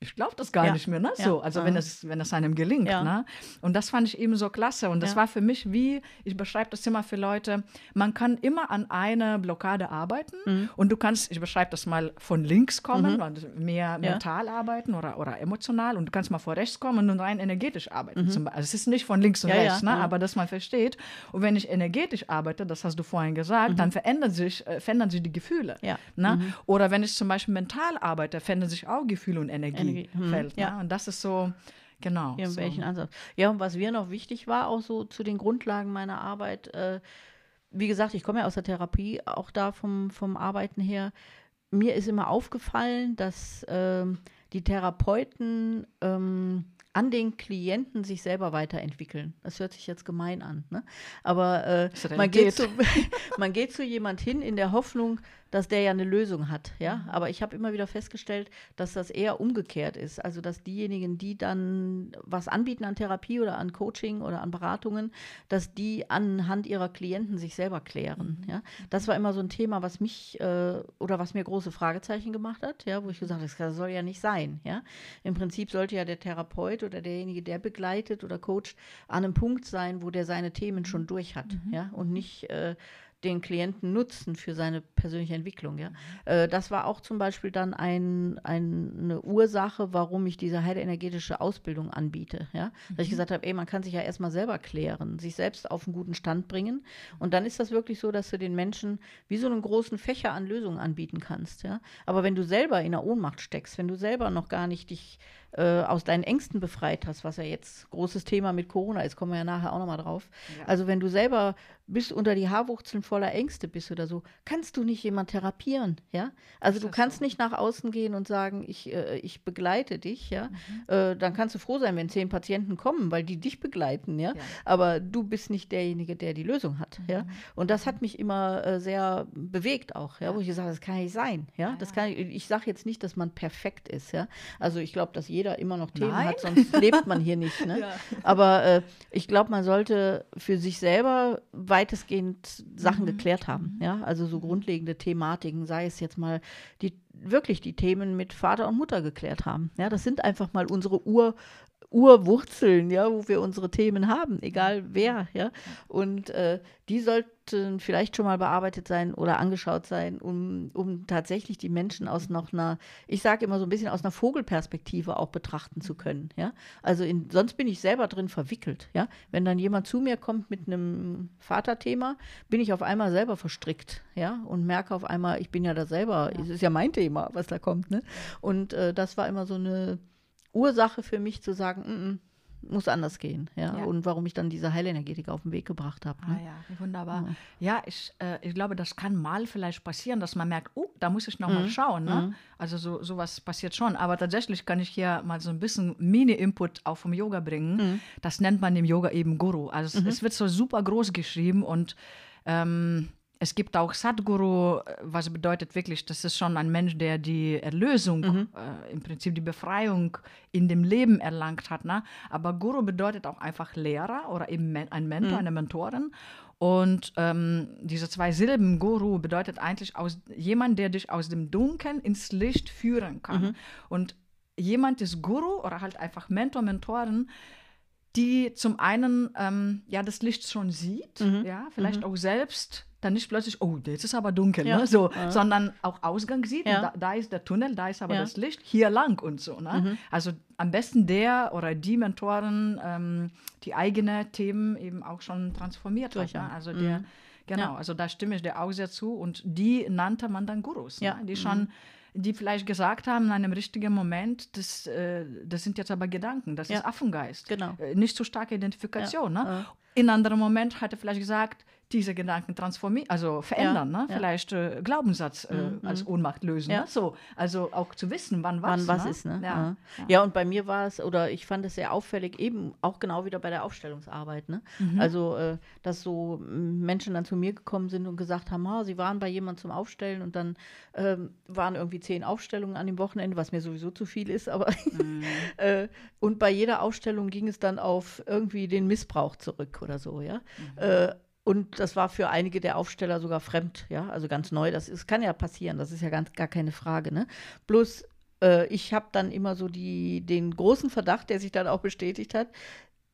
ich glaube das gar ja. nicht mehr, ne? So, also ja. wenn es, wenn es einem gelingt, ja. ne? Und das fand ich eben so klasse. Und das war für mich wie, ich beschreibe das immer für Leute, man kann immer an einer Blockade arbeiten mhm. und du kannst, ich beschreibe das mal von links kommen, mhm. also mehr mental arbeiten oder, oder emotional und du kannst mal vor rechts kommen und rein energetisch arbeiten. Mhm. also es ist nicht von links und rechts, ne? aber dass man versteht. Und wenn ich energetisch arbeite, das hast du vorhin gesagt, mhm. dann verändern sich, äh, verändern sich die Gefühle. Ne? Mhm. Oder wenn ich zum Beispiel mental arbeite, verändern sich auch Gefühle und Energie. Energie. Hm, fällt. Ja. Ne? Und das ist so, genau. Ja, so. welchen Ansatz. Ja, und was mir noch wichtig war, auch so zu den Grundlagen meiner Arbeit, äh, wie gesagt, ich komme ja aus der Therapie, auch da vom, vom Arbeiten her. Mir ist immer aufgefallen, dass äh, die Therapeuten ähm, an den Klienten sich selber weiterentwickeln. Das hört sich jetzt gemein an. Ne? Aber äh, man, geht zu, man geht zu jemand hin in der Hoffnung, dass der ja eine Lösung hat, ja. Mhm. Aber ich habe immer wieder festgestellt, dass das eher umgekehrt ist. Also dass diejenigen, die dann was anbieten an Therapie oder an Coaching oder an Beratungen, dass die anhand ihrer Klienten sich selber klären. Mhm. Ja. Das war immer so ein Thema, was mich äh, oder was mir große Fragezeichen gemacht hat, ja, wo ich gesagt habe, das soll ja nicht sein. Ja. Im Prinzip sollte ja der Therapeut oder derjenige, der begleitet oder coacht, an einem Punkt sein, wo der seine Themen schon durch hat, mhm. ja, und nicht äh, den Klienten nutzen für seine persönliche Entwicklung. Ja? Äh, das war auch zum Beispiel dann ein, ein, eine Ursache, warum ich diese heilenergetische Ausbildung anbiete. Ja? Dass ich mhm. gesagt habe, ey, man kann sich ja erstmal selber klären, sich selbst auf einen guten Stand bringen. Und dann ist das wirklich so, dass du den Menschen wie so einen großen Fächer an Lösungen anbieten kannst. Ja? Aber wenn du selber in der Ohnmacht steckst, wenn du selber noch gar nicht dich äh, aus deinen Ängsten befreit hast, was ja jetzt großes Thema mit Corona ist, kommen wir ja nachher auch nochmal drauf. Ja. Also wenn du selber bis unter die Haarwurzeln voller Ängste bist oder so, kannst du nicht jemand therapieren, ja? Also du kannst so? nicht nach außen gehen und sagen, ich, äh, ich begleite dich, ja? Mhm. Äh, dann kannst du froh sein, wenn zehn Patienten kommen, weil die dich begleiten, ja? ja. Aber du bist nicht derjenige, der die Lösung hat, mhm. ja? Und das hat mich immer äh, sehr bewegt auch, ja? Wo ich gesagt habe, das kann nicht sein, ja? Das kann ich, ich sage jetzt nicht, dass man perfekt ist, ja? Also ich glaube, dass jeder immer noch Themen Nein. hat, sonst lebt man hier nicht, ne? Ja. Aber äh, ich glaube, man sollte für sich selber weitestgehend Sachen mhm. geklärt haben. Mhm. Ja, also so grundlegende Thematiken, sei es jetzt mal die wirklich die Themen mit Vater und Mutter geklärt haben. Ja, das sind einfach mal unsere Ur, Urwurzeln, ja, wo wir unsere Themen haben, egal wer, ja. Und äh, die sollten vielleicht schon mal bearbeitet sein oder angeschaut sein, um, um tatsächlich die Menschen aus noch einer, ich sage immer so ein bisschen aus einer Vogelperspektive auch betrachten zu können, ja. Also in, sonst bin ich selber drin verwickelt, ja. Wenn dann jemand zu mir kommt mit einem Vaterthema, bin ich auf einmal selber verstrickt, ja, und merke auf einmal, ich bin ja da selber, es ist ja mein Thema, was da kommt, ne. Und äh, das war immer so eine Ursache für mich zu sagen, mm -mm, muss anders gehen. Ja? Ja. Und warum ich dann diese Heilenergetik auf den Weg gebracht habe. Ah Ne? ja, wunderbar. Ja, ich, äh, ich glaube, das kann mal vielleicht passieren, dass man merkt, oh, da muss ich noch mal schauen. Ne? Also so sowas passiert schon. Aber tatsächlich kann ich hier mal so ein bisschen Mini-Input auch vom Yoga bringen. Das nennt man im Yoga eben Guru. Also es, es wird so super groß geschrieben und ähm, es gibt auch Sadhguru, äh, was bedeutet wirklich, das ist schon ein Mensch, der die Erlösung, äh, im Prinzip die Befreiung in dem Leben erlangt hat. Ne? Aber Guru bedeutet auch einfach Lehrer oder eben ein Mentor, eine Mentorin. Und ähm, diese zwei Silben Guru bedeutet eigentlich aus, jemand, der dich aus dem Dunkeln ins Licht führen kann. Und jemand ist Guru oder halt einfach Mentor, Mentorin, die zum einen ähm, ja das Licht schon sieht, Mhm. ja, vielleicht auch selbst dann nicht plötzlich, oh, jetzt ist aber dunkel, Ja. ne? so, sondern auch Ausgang sieht, Ja. da, da ist der Tunnel, da ist aber Ja. Mhm. das Licht, hier lang und so. Ne? Also am besten der oder die Mentoren, ähm, die eigene Themen eben auch schon transformiert hat. Durchhaben. Ne? Also der, genau, Mhm. Ja. also da stimme ich dir auch sehr zu und die nannte man dann Gurus, Ja. ne? die schon die vielleicht gesagt haben in einem richtigen Moment, das, äh, das sind jetzt aber Gedanken, das Ja. ist Affengeist. Genau. Äh, Nicht so starke Identifikation. Ja, Ne? ja. In einem anderen Moment hat er vielleicht gesagt, diese Gedanken transformieren, also verändern, Ja, ne? ja. vielleicht äh, Glaubenssatz äh, als Ohnmacht lösen. Ja. Ne? So, also auch zu wissen, wann was, wann was ne? ist. Ne? Ja. Ja. und bei mir war es, oder ich fand es sehr auffällig, eben auch genau wieder bei der Aufstellungsarbeit. Ne? Mhm. Also, äh, dass so m, Menschen dann zu mir gekommen sind und gesagt haben, ha, sie waren bei jemandem zum Aufstellen und dann ähm, waren irgendwie zehn Aufstellungen an dem Wochenende, was mir sowieso zu viel ist, aber Mhm. äh, und bei jeder Aufstellung ging es dann auf irgendwie den Missbrauch zurück oder so, ja. Mhm. Und das war für einige der Aufsteller sogar fremd, ja, also ganz neu. Das ist, kann ja passieren, das ist ja ganz, gar keine Frage. Ne? Bloß, äh, ich habe dann immer so die, den großen Verdacht, der sich dann auch bestätigt hat,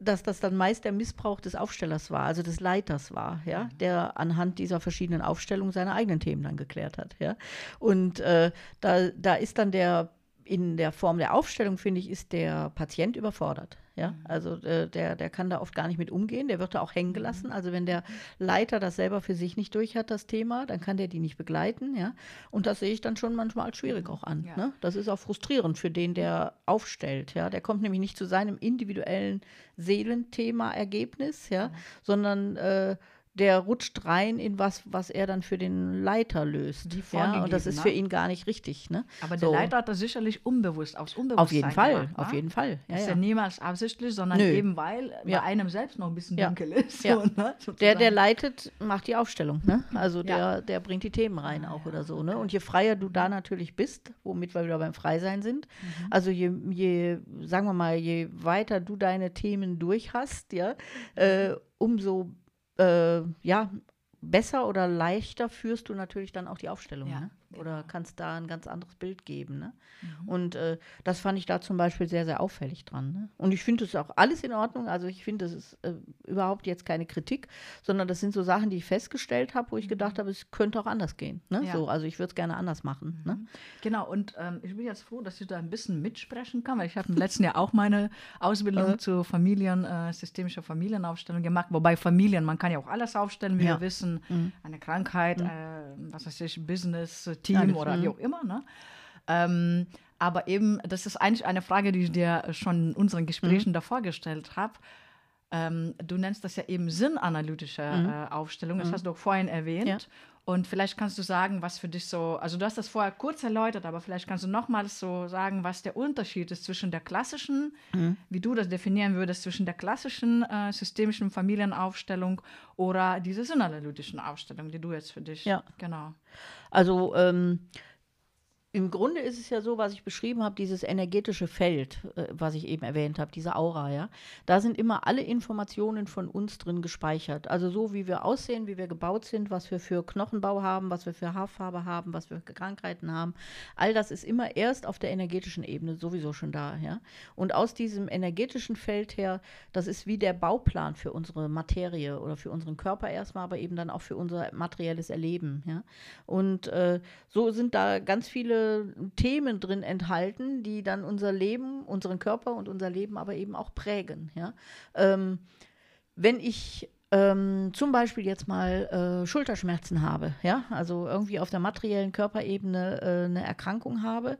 dass das dann meist der Missbrauch des Aufstellers war, also des Leiters war, ja, der anhand dieser verschiedenen Aufstellungen seine eigenen Themen dann geklärt hat, ja. Und äh, da, da ist dann der in der Form der Aufstellung, finde ich, ist der Patient überfordert. Ja, also äh, der, der kann da oft gar nicht mit umgehen, der wird da auch hängen gelassen. Also wenn der Leiter das selber für sich nicht durch hat, das Thema, dann kann der die nicht begleiten, ja. Und das sehe ich dann schon manchmal als schwierig auch an. Ja. Ne? Das ist auch frustrierend für den, der aufstellt, ja. Der kommt nämlich nicht zu seinem individuellen Seelenthema-Ergebnis, ja, sondern äh, der rutscht rein in was, was er dann für den Leiter löst. Wie ja, und das ist ne? für ihn gar nicht richtig. Ne? Aber So. der Leiter hat das sicherlich unbewusst, aus Unbewusstsein Auf jeden Fall, gemacht, auf ne? jeden Fall. Ja, ist ja, ja. niemals absichtlich, sondern Nö. eben weil Ja. bei einem selbst noch ein bisschen dunkel ist. So, ne? Der, der leitet, macht die Aufstellung, ne? Also der, der bringt die Themen rein auch ja, oder so, ne? Und je freier du da natürlich bist, womit wir wieder beim Freisein sind, also je, je, sagen wir mal, je weiter du deine Themen durch hast, ja, äh, umso äh, ja, besser oder leichter führst du natürlich dann auch die Aufstellung, Ja, ne? Oder kannst da ein ganz anderes Bild geben, ne? Und äh, das fand ich da zum Beispiel sehr, sehr auffällig dran. Ne? Und ich finde es auch alles in Ordnung. Also ich finde, das ist äh, überhaupt jetzt keine Kritik, sondern das sind so Sachen, die ich festgestellt habe, wo ich gedacht habe, es könnte auch anders gehen. Ne? Ja. So, also ich würde es gerne anders machen. Ne? Genau, und ähm, ich bin jetzt froh, dass ich da ein bisschen mitsprechen kann, weil ich habe im letzten Jahr auch meine Ausbildung zur Familien, äh, systemischer Familienaufstellung gemacht. Wobei Familien, man kann ja auch alles aufstellen, wie Ja. wir wissen. Eine Krankheit, äh, was weiß ich, Business, Team Alles, oder mhm. wie auch immer. Ne? Ähm, aber eben, das ist eigentlich eine Frage, die ich dir schon in unseren Gesprächen davor gestellt habe. Ähm, du nennst das ja eben sinnanalytische äh, Aufstellung, das hast du auch vorhin erwähnt. Ja. Und vielleicht kannst du sagen, was für dich so, also du hast das vorher kurz erläutert, aber vielleicht kannst du nochmals so sagen, was der Unterschied ist zwischen der klassischen, wie du das definieren würdest, zwischen der klassischen äh, systemischen Familienaufstellung oder dieser sinnanalytischen Aufstellung, die du jetzt für dich, Ja. genau. Also ähm, im Grunde ist es ja so, was ich beschrieben habe, dieses energetische Feld, äh, was ich eben erwähnt habe, diese Aura, ja. Da sind immer alle Informationen von uns drin gespeichert. Also so, wie wir aussehen, wie wir gebaut sind, was wir für Knochenbau haben, was wir für Haarfarbe haben, was wir für Krankheiten haben. All das ist immer erst auf der energetischen Ebene sowieso schon da, ja. Und aus diesem energetischen Feld her, das ist wie der Bauplan für unsere Materie oder für unseren Körper erstmal, aber eben dann auch für unser materielles Erleben, ja. Und äh, so sind da ganz viele Themen drin enthalten, die dann unser Leben, unseren Körper und unser Leben aber eben auch prägen. Ja? Ähm, wenn ich ähm, zum Beispiel jetzt mal äh, Schulterschmerzen habe, ja, also irgendwie auf der materiellen Körperebene äh, eine Erkrankung habe,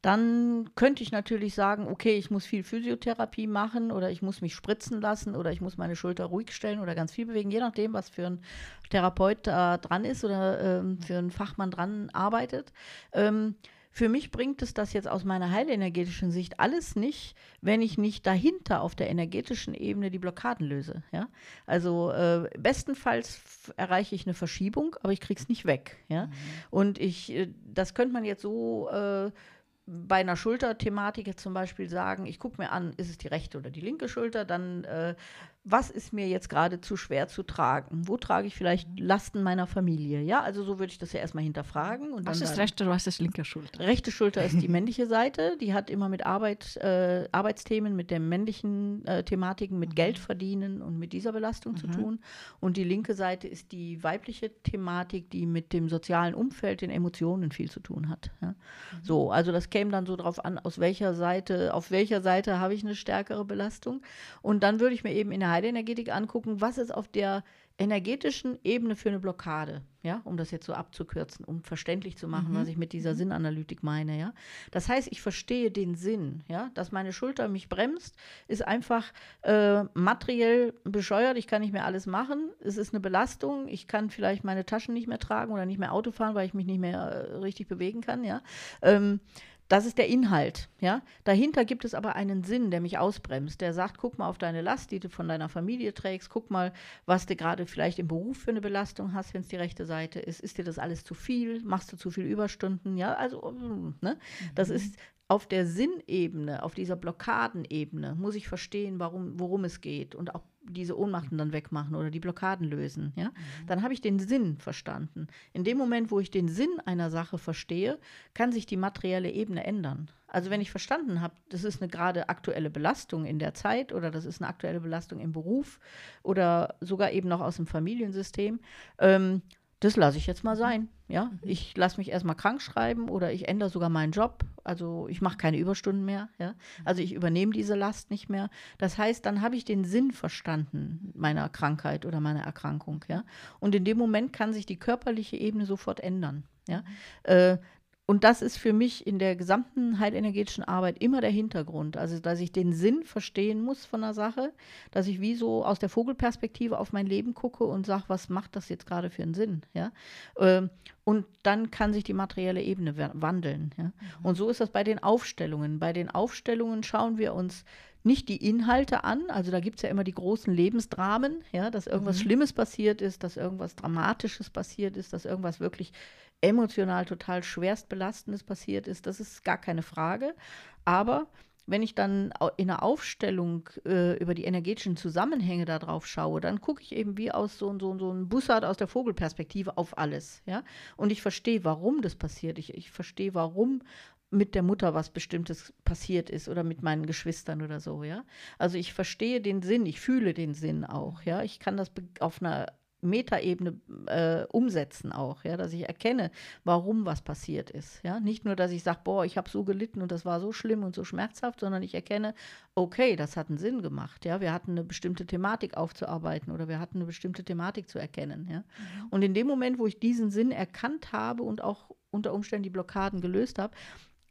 dann könnte ich natürlich sagen, okay, ich muss viel Physiotherapie machen oder ich muss mich spritzen lassen oder ich muss meine Schulter ruhig stellen oder ganz viel bewegen, je nachdem, was für ein Therapeut da dran ist oder ähm, für einen Fachmann dran arbeitet. Ähm, für mich bringt es das jetzt aus meiner heilenergetischen Sicht alles nicht, wenn ich nicht dahinter auf der energetischen Ebene die Blockaden löse. Ja? Also äh, bestenfalls erreiche ich eine Verschiebung, aber ich kriege es nicht weg. Ja? Mhm. Und ich, äh, das könnte man jetzt so äh, bei einer Schulterthematik jetzt zum Beispiel sagen, ich gucke mir an, ist es die rechte oder die linke Schulter, dann äh, was ist mir jetzt gerade zu schwer zu tragen? Wo trage ich vielleicht mhm. Lasten meiner Familie? Ja, also so würde ich das ja erstmal hinterfragen. Und was ist rechte, was ist linke Schulter? Rechte Schulter ist die männliche Seite, die hat immer mit Arbeit, äh, Arbeitsthemen, mit der männlichen äh, Thematiken, mit mhm. Geld verdienen und mit dieser Belastung mhm. zu tun. Und die linke Seite ist die weibliche Thematik, die mit dem sozialen Umfeld, den Emotionen viel zu tun hat. Ja? Mhm. So, also das käme dann so drauf an, aus welcher Seite, auf welcher Seite habe ich eine stärkere Belastung. Und dann würde ich mir eben in der Heilenergetik angucken, was ist auf der energetischen Ebene für eine Blockade, ja, um das jetzt so abzukürzen, um verständlich zu machen, mhm. was ich mit dieser mhm. Sinnanalytik meine, ja. Das heißt, ich verstehe den Sinn, ja, dass meine Schulter mich bremst, ist einfach äh, materiell bescheuert, ich kann nicht mehr alles machen, es ist eine Belastung, ich kann vielleicht meine Taschen nicht mehr tragen oder nicht mehr Auto fahren, weil ich mich nicht mehr äh, richtig bewegen kann, ja. Ähm, das ist der Inhalt. Ja? Dahinter gibt es aber einen Sinn, der mich ausbremst. Der sagt, guck mal auf deine Last, die du von deiner Familie trägst. Guck mal, was du gerade vielleicht im Beruf für eine Belastung hast, wenn es die rechte Seite ist. Ist dir das alles zu viel? Machst du zu viel Überstunden? Ja, also, ne? Das mhm. ist auf der Sinnebene, auf dieser Blockadenebene, muss ich verstehen, warum, worum es geht und auch diese Ohnmachten dann wegmachen oder die Blockaden lösen, ja, mhm. dann habe ich den Sinn verstanden. In dem Moment, wo ich den Sinn einer Sache verstehe, kann sich die materielle Ebene ändern. Also wenn ich verstanden habe, das ist eine gerade aktuelle Belastung in der Zeit oder das ist eine aktuelle Belastung im Beruf oder sogar eben noch aus dem Familiensystem, ähm, das lasse ich jetzt mal sein. Ja, mhm. ich lasse mich erstmal krank schreiben oder ich ändere sogar meinen Job. Also ich mache keine Überstunden mehr. Ja, mhm. also ich übernehme diese Last nicht mehr. Das heißt, dann habe ich den Sinn verstanden meiner Krankheit oder meiner Erkrankung. Ja, und in dem Moment kann sich die körperliche Ebene sofort ändern. Ja, mhm. äh, und das ist für mich in der gesamten heilenergetischen Arbeit immer der Hintergrund. Also, dass ich den Sinn verstehen muss von der Sache, dass ich wie so aus der Vogelperspektive auf mein Leben gucke und sage, was macht das jetzt gerade für einen Sinn? Ja? Ähm, und dann kann sich die materielle Ebene wandeln. Ja? Mhm. Und so ist das bei den Aufstellungen. Bei den Aufstellungen schauen wir uns nicht die Inhalte an, also da gibt es ja immer die großen Lebensdramen, ja, dass irgendwas mhm. Schlimmes passiert ist, dass irgendwas Dramatisches passiert ist, dass irgendwas wirklich emotional total schwerst belastendes passiert ist, das ist gar keine Frage. Aber wenn ich dann in einer Aufstellung äh, über die energetischen Zusammenhänge darauf schaue, dann gucke ich eben wie aus so, so, so einem Bussard aus der Vogelperspektive auf alles. Ja? Und ich verstehe, warum das passiert. Ich, ich verstehe, warum mit der Mutter was Bestimmtes passiert ist oder mit meinen Geschwistern oder so, ja. Also ich verstehe den Sinn, ich fühle den Sinn auch, ja. Ich kann das auf einer Metaebene äh, umsetzen auch, ja, dass ich erkenne, warum was passiert ist. Ja, nicht nur, dass ich sage, boah, ich habe so gelitten und das war so schlimm und so schmerzhaft, sondern ich erkenne, okay, das hat einen Sinn gemacht. Ja, wir hatten eine bestimmte Thematik aufzuarbeiten oder wir hatten eine bestimmte Thematik zu erkennen. Ja, mhm. und in dem Moment, wo ich diesen Sinn erkannt habe und auch unter Umständen die Blockaden gelöst habe,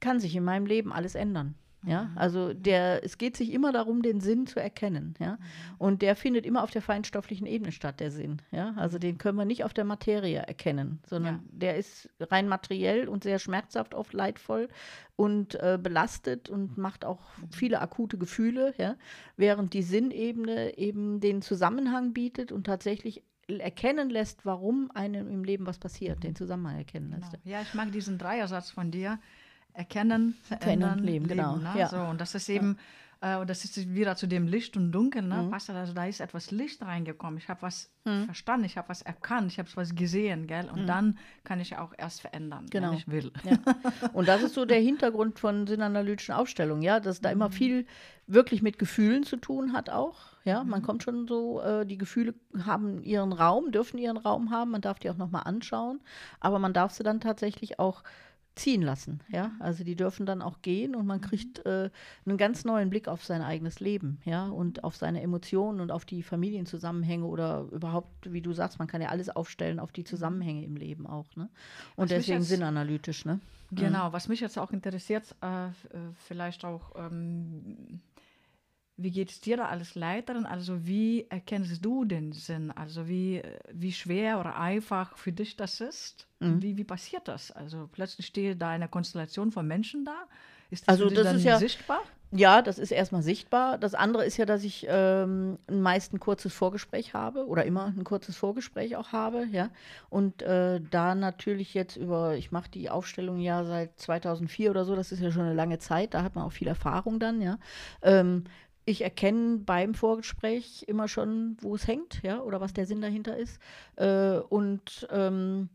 kann sich in meinem Leben alles ändern. Ja, mhm. also der, es geht sich immer darum, den Sinn zu erkennen, ja. Mhm. Und der findet immer auf der feinstofflichen Ebene statt, der Sinn, ja. Also den können wir nicht auf der Materie erkennen, sondern ja. der ist rein materiell und sehr schmerzhaft, oft leidvoll und äh, belastet und macht auch mhm. viele akute Gefühle, ja. Während die Sinnebene eben den Zusammenhang bietet und tatsächlich erkennen lässt, warum einem im Leben was passiert, den Zusammenhang erkennen lässt. Genau. Ja, ich mag diesen Dreiersatz von dir erkennen, verändern, leben. leben genau. Ne? Ja. So, und das ist eben, ja. äh, das ist wieder zu dem Licht und Dunkel. Ne? Mhm. also da ist etwas Licht reingekommen. Ich habe was mhm. verstanden, ich habe was erkannt, ich habe was gesehen, gell? Und mhm. dann kann ich auch erst verändern, genau. wenn ich will. Ja. Und das ist so der Hintergrund von sinnanalytischen Aufstellungen, ja, dass da immer mhm. viel wirklich mit Gefühlen zu tun hat auch. Ja, man mhm. kommt schon so, äh, die Gefühle haben ihren Raum, dürfen ihren Raum haben, man darf die auch nochmal anschauen, aber man darf sie dann tatsächlich auch ziehen lassen. Ja, also die dürfen dann auch gehen und man Mhm. kriegt äh, einen ganz neuen Blick auf sein eigenes Leben, ja, und auf seine Emotionen und auf die Familienzusammenhänge oder überhaupt, wie du sagst, man kann ja alles aufstellen auf die Zusammenhänge im Leben auch, ne? Und Was deswegen jetzt- sinnanalytisch, ne? Genau, was mich jetzt auch interessiert, äh, äh, vielleicht auch, ähm, wie geht es dir da als Leiterin? Also wie erkennst du den Sinn? Also wie, äh, wie schwer oder einfach für dich das ist? Mhm. Wie, wie passiert das? Also plötzlich steht da eine Konstellation von Menschen da. Ist das Also das ist ja- sichtbar? Ja, das ist erstmal sichtbar. Das andere ist ja, dass ich ähm, meist ein kurzes Vorgespräch habe oder immer ein kurzes Vorgespräch auch habe, ja. Und äh, da natürlich jetzt über, ich mache die Aufstellung ja seit 2004 oder so, das ist ja schon eine lange Zeit, da hat man auch viel Erfahrung dann, ja. Ähm, ich erkenne beim Vorgespräch immer schon, wo es hängt, ja, oder was der Sinn dahinter ist. Äh, und ähm,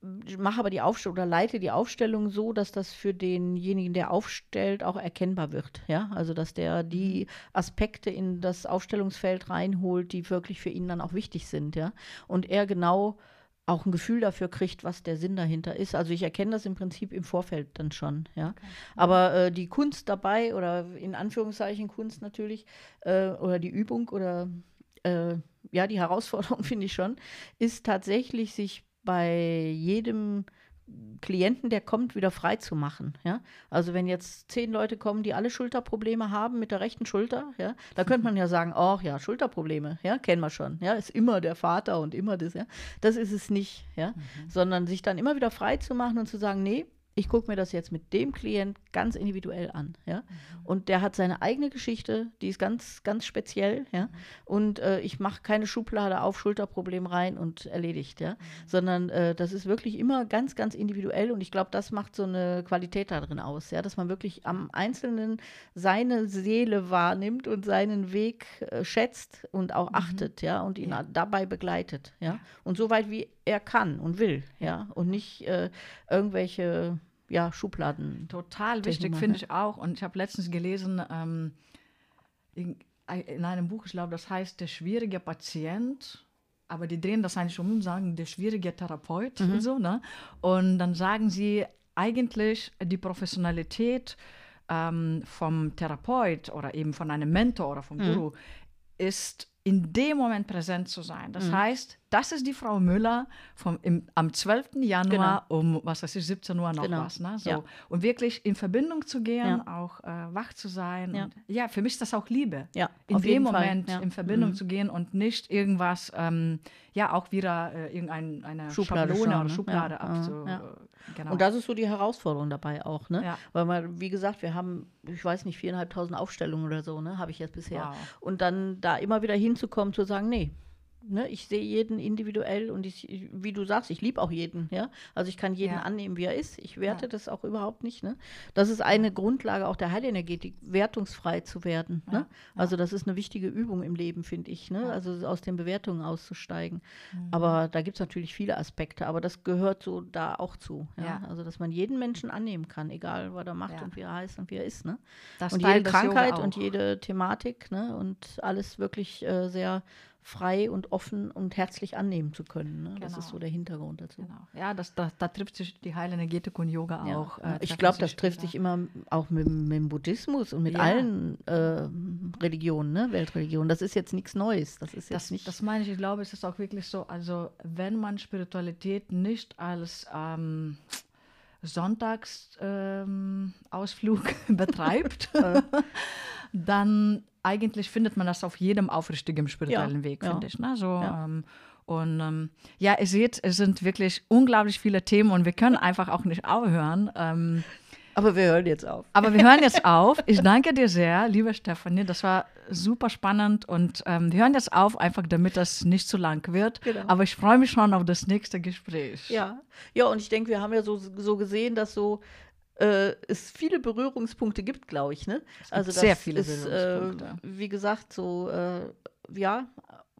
mache aber die Aufstellung oder leite die Aufstellung so, dass das für denjenigen, der aufstellt, auch erkennbar wird. Ja, also dass der die Aspekte in das Aufstellungsfeld reinholt, die wirklich für ihn dann auch wichtig sind. Ja, und er genau auch ein Gefühl dafür kriegt, was der Sinn dahinter ist. Also ich erkenne das im Prinzip im Vorfeld dann schon. Ja, aber äh, die Kunst dabei oder in Anführungszeichen Kunst natürlich äh, oder die Übung oder äh, ja die Herausforderung finde ich schon, ist tatsächlich sich bei jedem Klienten, der kommt, wieder frei zu machen. Ja? Also wenn jetzt zehn Leute kommen, die alle Schulterprobleme haben mit der rechten Schulter, ja, da könnte man ja sagen, ach ja, Schulterprobleme, ja, kennen wir schon, ja, ist immer der Vater und immer das, ja. Das ist es nicht, ja, sondern sich dann immer wieder frei zu machen und zu sagen, nee, ich gucke mir das jetzt mit dem Klient ganz individuell an, ja. Und der hat seine eigene Geschichte, die ist ganz, ganz speziell, ja. Und äh, ich mache keine Schublade auf Schulterproblem rein und erledigt, ja. Sondern äh, das ist wirklich immer ganz, ganz individuell und ich glaube, das macht so eine Qualität da drin aus, ja, dass man wirklich am Einzelnen seine Seele wahrnimmt und seinen Weg äh, schätzt und auch achtet, ja, und ihn Ja. dabei begleitet, ja. Und so weit wie er kann und will, ja. Und nicht äh, irgendwelche ja, Schubladen. Total wichtig, finde ich auch. Und ich habe letztens gelesen, ähm, in, in einem Buch, ich glaube, das heißt Der schwierige Patient. Aber die drehen das eigentlich um und sagen, der schwierige Therapeut Mhm. und so, ne? Und dann sagen sie eigentlich, die Professionalität ähm, vom Therapeut oder eben von einem Mentor oder Mhm. vom Guru ist in dem Moment präsent zu sein. Mhm. Das heißt, das ist die Frau Müller vom, im, am 12. Januar um, was weiß ich, 17 Uhr noch Genau. was. Ne? So. Ja. Und wirklich in Verbindung zu gehen, Ja. auch äh, wach zu sein. Ja. Und, ja, für mich ist das auch Liebe. Ja, in dem Moment in Verbindung Mhm. zu gehen und nicht irgendwas, ähm, ja, auch wieder äh, irgendeine eine Schublade Schablone schauen, oder ne? Schublade abzu. ja. äh, Genau. Und das ist so die Herausforderung dabei auch, ne? Weil man, wie gesagt, wir haben, ich weiß nicht, viereinhalbtausend Aufstellungen oder so, ne, habe ich jetzt bisher. Wow. Und dann da immer wieder hinzukommen, zu sagen, nee, ne, ich sehe jeden individuell und ich, wie du sagst, ich liebe auch jeden, ja. Also ich kann jeden Ja. annehmen, wie er ist. Ich werte Ja. das auch überhaupt nicht, ne. Das ist eine Grundlage auch der Heilenergetik, wertungsfrei zu werden, Ja, ne. Also das ist eine wichtige Übung im Leben, finde ich, ne. Also aus den Bewertungen auszusteigen. Mhm. Aber da gibt es natürlich viele Aspekte, aber das gehört so da auch zu. Ja? Also, dass man jeden Menschen annehmen kann, egal was er macht und wie er heißt und wie er ist. Ne? Das und jede Krankheit und jede Thematik ne? und alles wirklich äh, sehr frei und offen und herzlich annehmen zu können. Ne? Das ist Genau. so der Hintergrund dazu. Genau. Ja, das, das, da trifft sich die Heilenergetik und Yoga Ja, auch. äh, ich glaube, das trifft sich immer auch mit, mit dem Buddhismus und mit Ja. allen äh, Religionen, ne? Weltreligionen. Das ist jetzt nichts Neues. Das ist jetzt Das, nicht. das meine ich, ich glaube, es ist auch wirklich so, also wenn man Spiritualität nicht als ähm, Sonntagsausflug ähm, betreibt, dann eigentlich findet man das auf jedem aufrichtigen spirituellen Ja, Weg, ja, finde ich. Ne? So, ja. ähm, und ähm, ja, ihr seht, es sind wirklich unglaublich viele Themen und wir können einfach auch nicht aufhören. Ähm, aber wir hören jetzt auf. aber wir hören jetzt auf. Ich danke dir sehr, liebe Stefanie. Das war super spannend und ähm, wir hören jetzt auf, einfach damit das nicht zu lang wird. Genau. Aber ich freue mich schon auf das nächste Gespräch. Ja, ja, und ich denke, wir haben ja so, so gesehen, dass so äh, es viele Berührungspunkte gibt, glaube ich. Ne? also sehr viele ist, Berührungspunkte. Äh, wie gesagt, so äh, ja,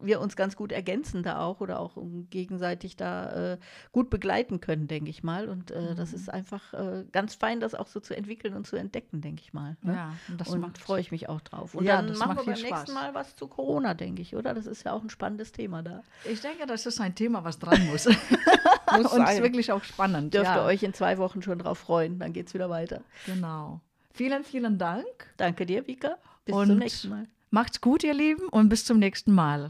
wir uns ganz gut ergänzen da auch oder auch gegenseitig da äh, gut begleiten können, denke ich mal. Und äh, mhm. das ist einfach äh, ganz fein, das auch so zu entwickeln und zu entdecken, denke ich mal. Ne? Ja, und das und freue ich mich auch drauf. Und ja, dann machen wir beim Spaß. nächsten Mal was zu Corona, denke ich, oder? Das ist ja auch ein spannendes Thema da. Ich denke, das ist ein Thema, was dran muss. muss und ist wirklich auch spannend. Dürft ihr euch in zwei Wochen schon drauf freuen, dann geht es wieder weiter. Genau. Vielen, vielen Dank. Danke dir, Vika. Bis und zum nächsten Mal. Macht's gut, ihr Lieben, und bis zum nächsten Mal.